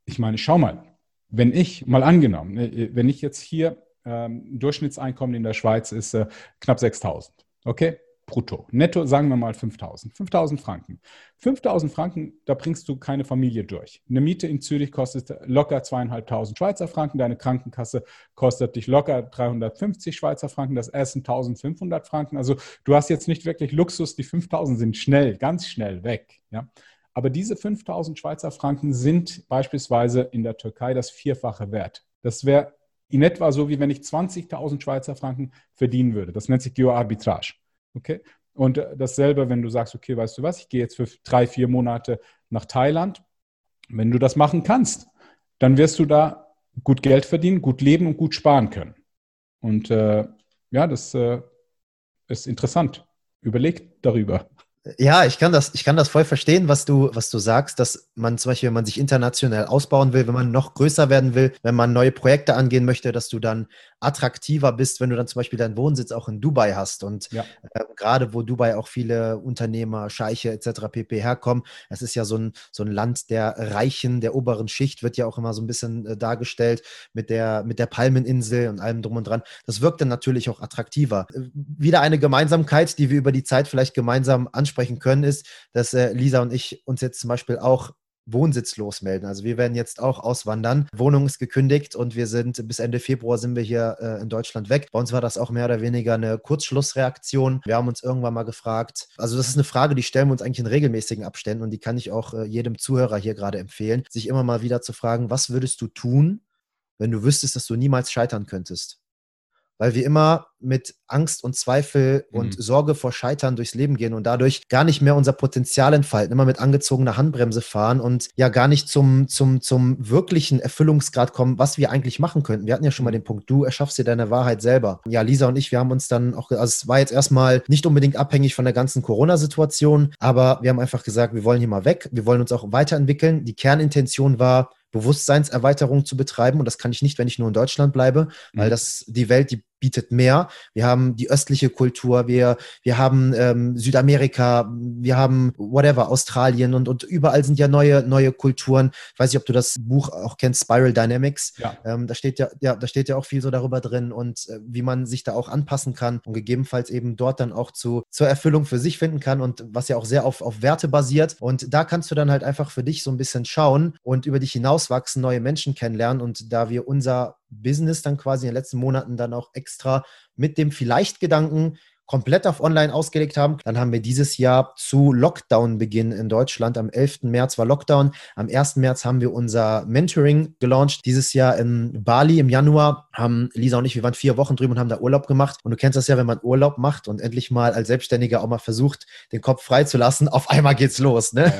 Ich meine, schau mal, wenn ich, mal angenommen, ne, wenn ich jetzt hier, ähm, Durchschnittseinkommen in der Schweiz ist äh, knapp 6000, okay? Brutto. Netto sagen wir mal 5000. 5000 Franken. 5000 Franken, da bringst du keine Familie durch. Eine Miete in Zürich kostet locker zweieinhalbtausend Schweizer Franken. Deine Krankenkasse kostet dich locker 350 Schweizer Franken. Das Essen 1500 Franken. Also du hast jetzt nicht wirklich Luxus. Die 5000 sind schnell, ganz schnell weg. Ja? Aber diese 5000 Schweizer Franken sind beispielsweise in der Türkei das Vierfache wert. Das wäre in etwa so, wie wenn ich 20.000 Schweizer Franken verdienen würde. Das nennt sich Geoarbitrage. Okay? Und äh, dasselbe, wenn du sagst, okay, weißt du was, ich gehe jetzt für drei, vier Monate nach Thailand. Wenn du das machen kannst, dann wirst du da gut Geld verdienen, gut leben und gut sparen können. Und äh, ja, das äh, ist interessant. Überleg darüber. Ja, ich kann das, ich kann das voll verstehen, was du, was du sagst, dass man zum Beispiel, wenn man sich international ausbauen will, wenn man noch größer werden will, wenn man neue Projekte angehen möchte, dass du dann attraktiver bist, wenn du dann zum Beispiel deinen Wohnsitz auch in Dubai hast. Und ja. äh, gerade wo Dubai auch viele Unternehmer, Scheiche etc. pp. herkommen, es ist ja so ein, so ein Land der Reichen, der oberen Schicht, wird ja auch immer so ein bisschen äh, dargestellt mit der, mit der Palmeninsel und allem drum und dran. Das wirkt dann natürlich auch attraktiver. Äh, wieder eine Gemeinsamkeit, die wir über die Zeit vielleicht gemeinsam ansprechen können, ist, dass äh, Lisa und ich uns jetzt zum Beispiel auch wohnsitzlos melden. Also wir werden jetzt auch auswandern. Wohnung ist gekündigt und wir sind bis Ende Februar sind wir hier äh, in Deutschland weg. Bei uns war das auch mehr oder weniger eine Kurzschlussreaktion. Wir haben uns irgendwann mal gefragt, also das ist eine Frage, die stellen wir uns eigentlich in regelmäßigen Abständen und die kann ich auch äh, jedem Zuhörer hier gerade empfehlen, sich immer mal wieder zu fragen, was würdest du tun, wenn du wüsstest, dass du niemals scheitern könntest? Weil wir immer mit Angst und Zweifel mhm. und Sorge vor Scheitern durchs Leben gehen und dadurch gar nicht mehr unser Potenzial entfalten, immer mit angezogener Handbremse fahren und ja gar nicht zum, zum, zum wirklichen Erfüllungsgrad kommen, was wir eigentlich machen könnten. Wir hatten ja schon mal mhm. den Punkt, du erschaffst dir deine Wahrheit selber. Ja, Lisa und ich, wir haben uns dann auch, also es war jetzt erstmal nicht unbedingt abhängig von der ganzen Corona-Situation, aber wir haben einfach gesagt, wir wollen hier mal weg, wir wollen uns auch weiterentwickeln. Die Kernintention war, Bewusstseinserweiterung zu betreiben. Und das kann ich nicht, wenn ich nur in Deutschland bleibe, weil mhm. das die Welt, die bietet mehr. Wir haben die östliche Kultur, wir, wir haben ähm, Südamerika, wir haben whatever, Australien und, und überall sind ja neue, neue Kulturen. Ich weiß nicht, ob du das Buch auch kennst, Spiral Dynamics. Ja. Ähm, da steht ja, ja, da steht ja auch viel so darüber drin und äh, wie man sich da auch anpassen kann und gegebenenfalls eben dort dann auch zu, zur Erfüllung für sich finden kann und was ja auch sehr auf, auf Werte basiert. Und da kannst du dann halt einfach für dich so ein bisschen schauen und über dich hinauswachsen, neue Menschen kennenlernen. Und da wir unser Business dann quasi in den letzten Monaten dann auch extra mit dem Vielleicht-Gedanken komplett auf Online ausgelegt haben. Dann haben wir dieses Jahr zu Lockdown-Beginn in Deutschland. Am 11. März war Lockdown. Am 1. März haben wir unser Mentoring gelauncht. Dieses Jahr in Bali im Januar haben Lisa und ich, wir waren vier Wochen drüben und haben da Urlaub gemacht. Und du kennst das ja, wenn man Urlaub macht und endlich mal als Selbstständiger auch mal versucht, den Kopf freizulassen, auf einmal geht's los. Ne?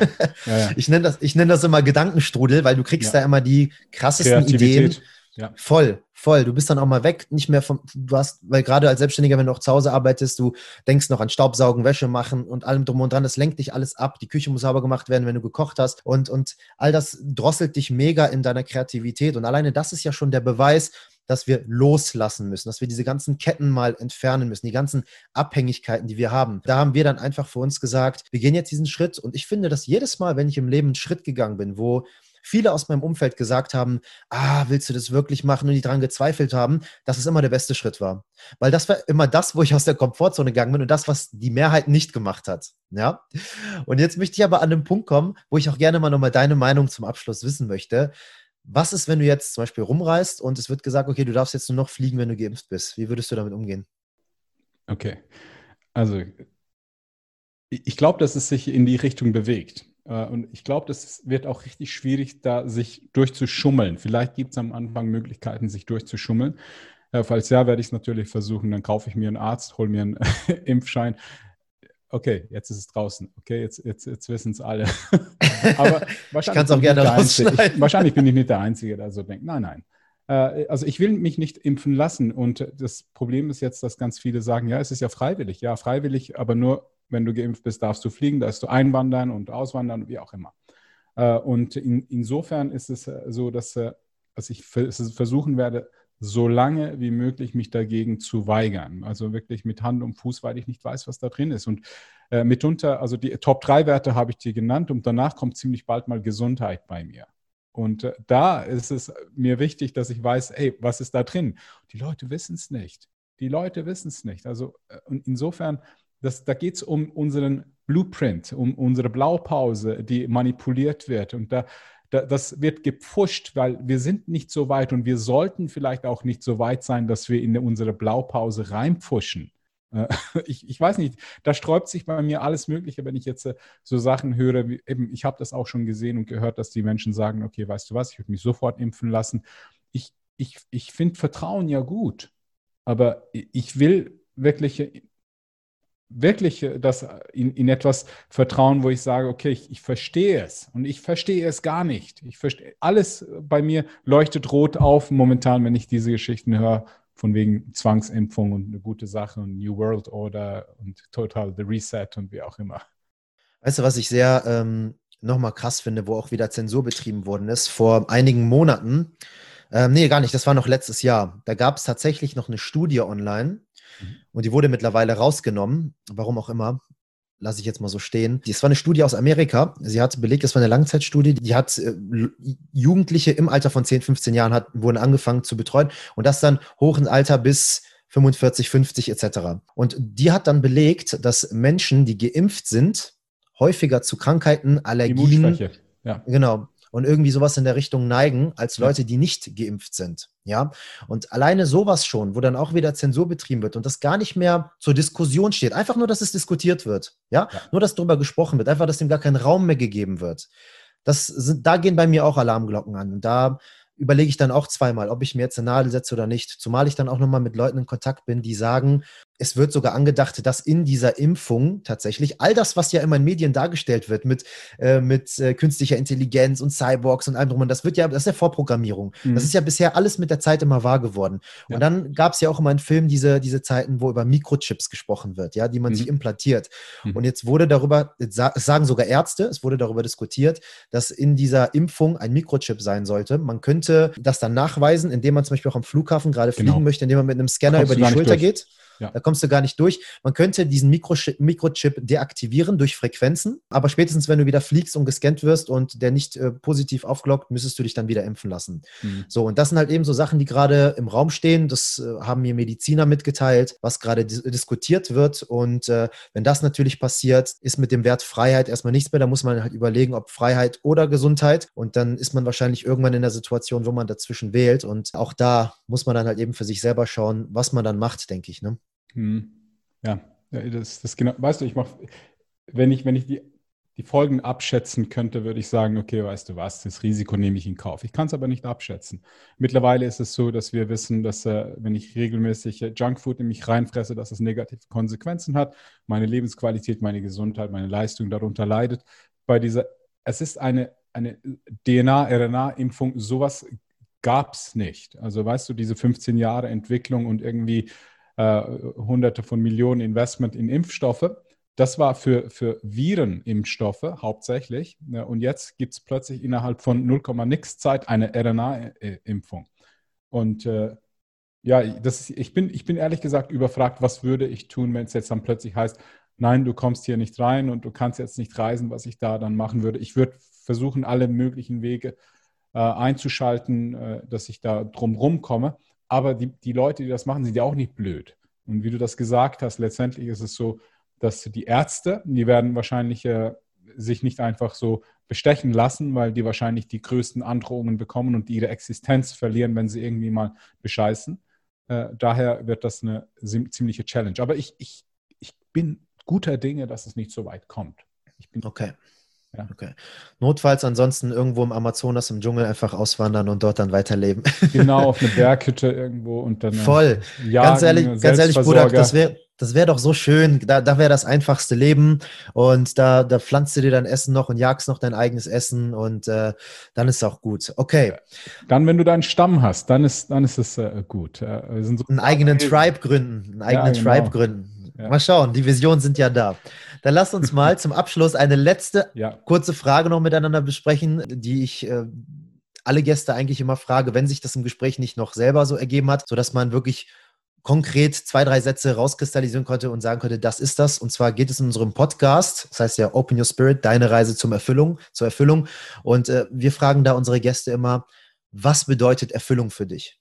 Ja, ja, ja. Ich nenne das, ich nenn das immer Gedankenstrudel, weil du kriegst da immer die krassesten Ideen ja. Voll, voll. Du bist dann auch mal weg, nicht mehr vom, du hast, weil gerade als Selbstständiger, wenn du auch zu Hause arbeitest, du denkst noch an Staubsaugen, Wäsche machen und allem drum und dran. Das lenkt dich alles ab. Die Küche muss sauber gemacht werden, wenn du gekocht hast. Und, und all das drosselt dich mega in deiner Kreativität. Und alleine das ist ja schon der Beweis, dass wir loslassen müssen, dass wir diese ganzen Ketten mal entfernen müssen, die ganzen Abhängigkeiten, die wir haben. Da haben wir dann einfach für uns gesagt, wir gehen jetzt diesen Schritt. Und ich finde, dass jedes Mal, wenn ich im Leben einen Schritt gegangen bin, wo viele aus meinem Umfeld gesagt haben, ah, willst du das wirklich machen und die daran gezweifelt haben, dass es immer der beste Schritt war. Weil das war immer das, wo ich aus der Komfortzone gegangen bin und das, was die Mehrheit nicht gemacht hat. Ja. Und jetzt möchte ich aber an den Punkt kommen, wo ich auch gerne mal nochmal deine Meinung zum Abschluss wissen möchte. Was ist, wenn du jetzt zum Beispiel rumreist und es wird gesagt, okay, du darfst jetzt nur noch fliegen, wenn du geimpft bist? Wie würdest du damit umgehen? Okay. Also, ich glaube, dass es sich in die Richtung bewegt. Äh, und ich glaube, das wird auch richtig schwierig, da sich durchzuschummeln. Vielleicht gibt es am Anfang Möglichkeiten, sich durchzuschummeln. Äh, falls ja, werde ich es natürlich versuchen. Dann kaufe ich mir einen Arzt, hole mir einen Impfschein. Okay, jetzt ist es draußen. Okay, jetzt, jetzt, jetzt wissen es alle. Aber wahrscheinlich, auch gerne ich, wahrscheinlich bin ich nicht der Einzige, der so denkt. Nein, nein. Äh, also ich will mich nicht impfen lassen. Und das Problem ist jetzt, dass ganz viele sagen, ja, es ist ja freiwillig. Ja, freiwillig, aber nur wenn du geimpft bist, darfst du fliegen, darfst du einwandern und auswandern, wie auch immer. Äh, und in, insofern ist es äh, so, dass, äh, dass ich versuchen werde, so lange wie möglich mich dagegen zu weigern. Also wirklich mit Hand und Fuß, weil ich nicht weiß, was da drin ist. Und äh, mitunter, also die Top-3-Werte habe ich dir genannt und danach kommt ziemlich bald mal Gesundheit bei mir. Und äh, da ist es mir wichtig, dass ich weiß, ey, was ist da drin? Die Leute wissen es nicht. Die Leute wissen es nicht. Also äh, insofern das, da geht es um unseren Blueprint, um unsere Blaupause, die manipuliert wird. Und da, da, das wird gepfuscht, weil wir sind nicht so weit und wir sollten vielleicht auch nicht so weit sein, dass wir in unsere Blaupause reinpfuschen. Äh, ich, ich, weiß nicht, da sträubt sich bei mir alles Mögliche, wenn ich jetzt äh, so Sachen höre, wie eben, ich habe das auch schon gesehen und gehört, dass die Menschen sagen, okay, weißt du was, ich würde mich sofort impfen lassen. Ich, ich, ich finde Vertrauen ja gut, aber ich will wirkliche wirklich äh, das äh, in, in etwas vertrauen, wo ich sage, okay, ich, ich verstehe es und ich verstehe es gar nicht. Ich verstehe, alles bei mir leuchtet rot auf momentan, wenn ich diese Geschichten höre, von wegen Zwangsimpfung und eine gute Sache und New World Order und total The Reset und wie auch immer. Weißt du, was ich sehr ähm, nochmal krass finde, wo auch wieder Zensur betrieben worden ist, vor einigen Monaten, ähm, nee, gar nicht, das war noch letztes Jahr, da gab es tatsächlich noch eine Studie online. Und die wurde mittlerweile rausgenommen, warum auch immer. Lasse ich jetzt mal so stehen. Das war eine Studie aus Amerika. Sie hat belegt, das war eine Langzeitstudie. Die hat äh, Jugendliche im Alter von 10, 15 Jahren hat, wurden angefangen zu betreuen und das dann hoch ins Alter bis 45, 50 etc. Und die hat dann belegt, dass Menschen, die geimpft sind, häufiger zu Krankheiten, Allergien, ja. genau, und irgendwie sowas in der Richtung neigen, als Leute, die nicht geimpft sind. Ja, und alleine sowas schon, wo dann auch wieder Zensur betrieben wird und das gar nicht mehr zur Diskussion steht. Einfach nur, dass es diskutiert wird. Ja, ja. nur, dass darüber gesprochen wird. Einfach, dass dem gar kein Raum mehr gegeben wird. Das sind, da gehen bei mir auch Alarmglocken an. Und da überlege ich dann auch zweimal, ob ich mir jetzt eine Nadel setze oder nicht. Zumal ich dann auch nochmal mit Leuten in Kontakt bin, die sagen, es wird sogar angedacht, dass in dieser Impfung tatsächlich all das, was ja immer in Medien dargestellt wird, mit, äh, mit äh, künstlicher Intelligenz und Cyborgs und allem drum, und das wird ja, das ist ja Vorprogrammierung. Mhm. Das ist ja bisher alles mit der Zeit immer wahr geworden. Ja. Und dann gab es ja auch immer in Filmen diese, diese Zeiten, wo über Mikrochips gesprochen wird, ja, die man mhm. sich implantiert. Mhm. Und jetzt wurde darüber, es sagen sogar Ärzte, es wurde darüber diskutiert, dass in dieser Impfung ein Mikrochip sein sollte. Man könnte das dann nachweisen, indem man zum Beispiel auch am Flughafen gerade genau. fliegen möchte, indem man mit einem Scanner über die Schulter durch. geht. Ja. Da kommst du gar nicht durch. Man könnte diesen Mikrochip, Mikrochip deaktivieren durch Frequenzen, aber spätestens, wenn du wieder fliegst und gescannt wirst und der nicht äh, positiv aufglockt, müsstest du dich dann wieder impfen lassen. Mhm. So, und das sind halt eben so Sachen, die gerade im Raum stehen. Das äh, haben mir Mediziner mitgeteilt, was gerade dis diskutiert wird. Und äh, wenn das natürlich passiert, ist mit dem Wert Freiheit erstmal nichts mehr. Da muss man halt überlegen, ob Freiheit oder Gesundheit. Und dann ist man wahrscheinlich irgendwann in der Situation, wo man dazwischen wählt. Und auch da muss man dann halt eben für sich selber schauen, was man dann macht, denke ich. Ne? Hm. Ja, das, das genau, weißt du, ich mache, wenn ich, wenn ich die, die Folgen abschätzen könnte, würde ich sagen, okay, weißt du was, das Risiko nehme ich in Kauf. Ich kann es aber nicht abschätzen. Mittlerweile ist es so, dass wir wissen, dass äh, wenn ich regelmäßig äh, Junkfood in mich reinfresse, dass es negative Konsequenzen hat. Meine Lebensqualität, meine Gesundheit, meine Leistung darunter leidet. Bei dieser, es ist eine, eine DNA-RNA-Impfung, sowas gab es nicht. Also weißt du, diese 15 Jahre Entwicklung und irgendwie äh, hunderte von Millionen Investment in Impfstoffe. Das war für, für Virenimpfstoffe hauptsächlich. Ja, und jetzt gibt es plötzlich innerhalb von 0, nix Zeit eine RNA-Impfung. Und äh, ja, das ich, bin, ich bin ehrlich gesagt überfragt, was würde ich tun, wenn es jetzt dann plötzlich heißt, nein, du kommst hier nicht rein und du kannst jetzt nicht reisen, was ich da dann machen würde. Ich würde versuchen, alle möglichen Wege äh, einzuschalten, äh, dass ich da drumherum komme. Aber die, die Leute, die das machen, sind ja auch nicht blöd. Und wie du das gesagt hast, letztendlich ist es so, dass die Ärzte, die werden wahrscheinlich äh, sich nicht einfach so bestechen lassen, weil die wahrscheinlich die größten Androhungen bekommen und ihre Existenz verlieren, wenn sie irgendwie mal bescheißen. Äh, daher wird das eine ziemliche Challenge. Aber ich, ich, ich bin guter Dinge, dass es nicht so weit kommt. okay. Ja. Okay. Notfalls ansonsten irgendwo im Amazonas im Dschungel einfach auswandern und dort dann weiterleben. Genau, auf eine Berghütte irgendwo und dann. Voll. Jagen, ganz ehrlich, ganz ehrlich, Bruder, das wäre das wäre doch so schön. Da, da wäre das einfachste Leben. Und da, da pflanzt du dir dein Essen noch und jagst noch dein eigenes Essen und äh, dann ist es auch gut. Okay. Dann, wenn du deinen Stamm hast, dann ist, dann ist es äh, gut. Äh, so einen eigenen Tribe gründen. Einen eigenen ja, genau. Tribe gründen. Ja. Mal schauen, die Visionen sind ja da. Dann lass uns mal zum Abschluss eine letzte ja. kurze Frage noch miteinander besprechen, die ich äh, alle Gäste eigentlich immer frage, wenn sich das im Gespräch nicht noch selber so ergeben hat, sodass man wirklich konkret zwei, drei Sätze rauskristallisieren konnte und sagen konnte, das ist das. Und zwar geht es in unserem Podcast, das heißt ja Open Your Spirit, deine Reise zum Erfüllung, zur Erfüllung. Und äh, wir fragen da unsere Gäste immer, was bedeutet Erfüllung für dich?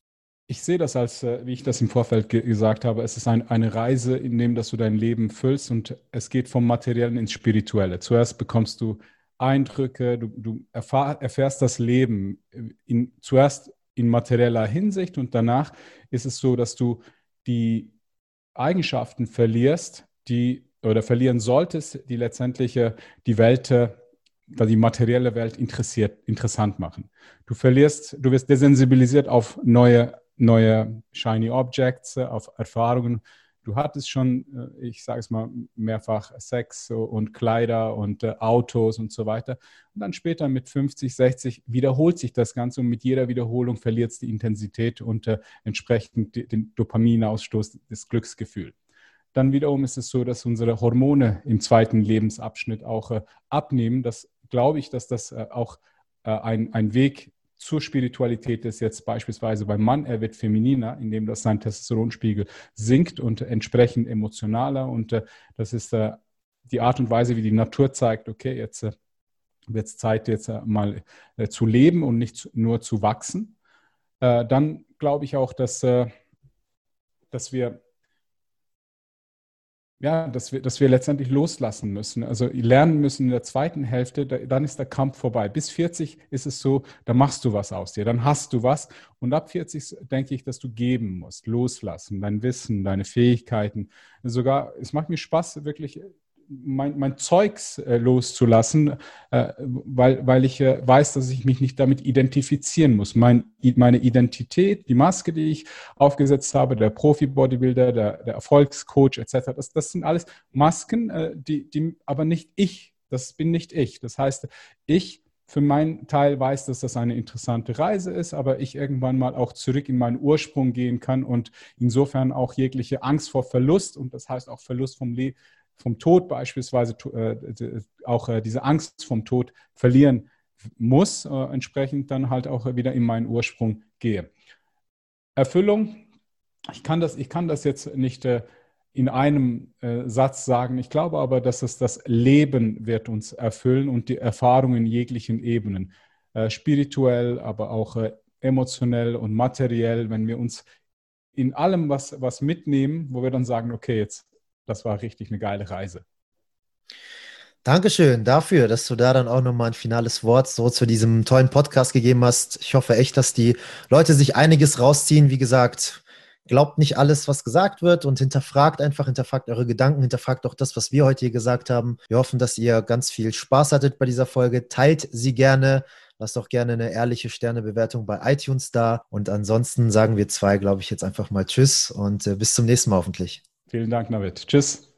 Ich sehe das als, äh, wie ich das im Vorfeld ge gesagt habe, es ist ein, eine Reise, in dem dass du dein Leben füllst und es geht vom Materiellen ins Spirituelle. Zuerst bekommst du Eindrücke, du, du erfahr, erfährst das Leben in, zuerst in materieller Hinsicht und danach ist es so, dass du die Eigenschaften verlierst, die oder verlieren solltest, die letztendlich äh, die Welt, äh, die materielle Welt interessiert, interessant machen. Du verlierst, du wirst desensibilisiert auf neue neue Shiny Objects, äh, auf Erfahrungen. Du hattest schon, äh, ich sage es mal, mehrfach Sex und Kleider und äh, Autos und so weiter. Und dann später mit 50, 60 wiederholt sich das Ganze und mit jeder Wiederholung verliert es die Intensität und entsprechend den Dopaminausstoß, das Glücksgefühl. Dann wiederum ist es so, dass unsere Hormone im zweiten Lebensabschnitt auch abnehmen. Das glaube ich, dass das auch ein, ein Weg zur Spiritualität ist jetzt beispielsweise beim Mann, er wird femininer, indem das sein Testosteronspiegel sinkt und entsprechend emotionaler. Und äh, das ist äh, die Art und Weise, wie die Natur zeigt, okay, jetzt äh, wird es Zeit, jetzt äh, mal äh, zu leben und nicht zu, nur zu wachsen. Äh, dann glaube ich auch, dass, dass wir ja, dass wir, dass wir letztendlich loslassen müssen, also lernen müssen in der zweiten Hälfte, da, dann ist der Kampf vorbei. Bis 40 ist es so, da machst du was aus dir, dann hast du was. Und ab 40 denke ich, dass du geben musst, loslassen, dein Wissen, deine Fähigkeiten. Sogar, es macht mir Spaß, wirklich mein, mein Zeugs äh, loszulassen, äh, weil, weil ich äh, weiß, dass ich mich nicht damit identifizieren muss. Mein, meine Identität, die Maske, die ich aufgesetzt habe, der Profi-Bodybuilder, der, der Erfolgscoach etc., das, das sind alles Masken, äh, die, die aber nicht ich, das bin nicht ich. Das heißt, ich für meinen Teil weiß, dass das eine interessante Reise ist, aber ich irgendwann mal auch zurück in meinen Ursprung gehen kann und insofern auch jegliche Angst vor Verlust und das heißt auch Verlust vom, Le vom Tod beispielsweise, äh, auch äh, diese Angst vom Tod verlieren muss, äh, entsprechend dann halt auch wieder in meinen Ursprung gehe. Erfüllung, ich kann das, ich kann das jetzt nicht in einem Satz sagen. Ich glaube aber, dass es das Leben wird uns erfüllen und die Erfahrung in jeglichen Ebenen, spirituell, aber auch emotionell und materiell, wenn wir uns in allem was, was mitnehmen, wo wir dann sagen, okay, jetzt, das war richtig eine geile Reise. Dankeschön dafür, dass du da dann auch nochmal ein finales Wort so zu diesem tollen Podcast gegeben hast. Ich hoffe echt, dass die Leute sich einiges rausziehen. Wie gesagt, glaubt nicht alles, was gesagt wird und hinterfragt einfach, hinterfragt eure Gedanken, hinterfragt auch das, was wir heute hier gesagt haben. Wir hoffen, dass ihr ganz viel Spaß hattet bei dieser Folge. Teilt sie gerne. Lasst auch gerne eine ehrliche Sternebewertung bei iTunes da. Und ansonsten sagen wir zwei, glaube ich, jetzt einfach mal Tschüss und äh, bis zum nächsten Mal hoffentlich. Vielen Dank, Navid. Tschüss.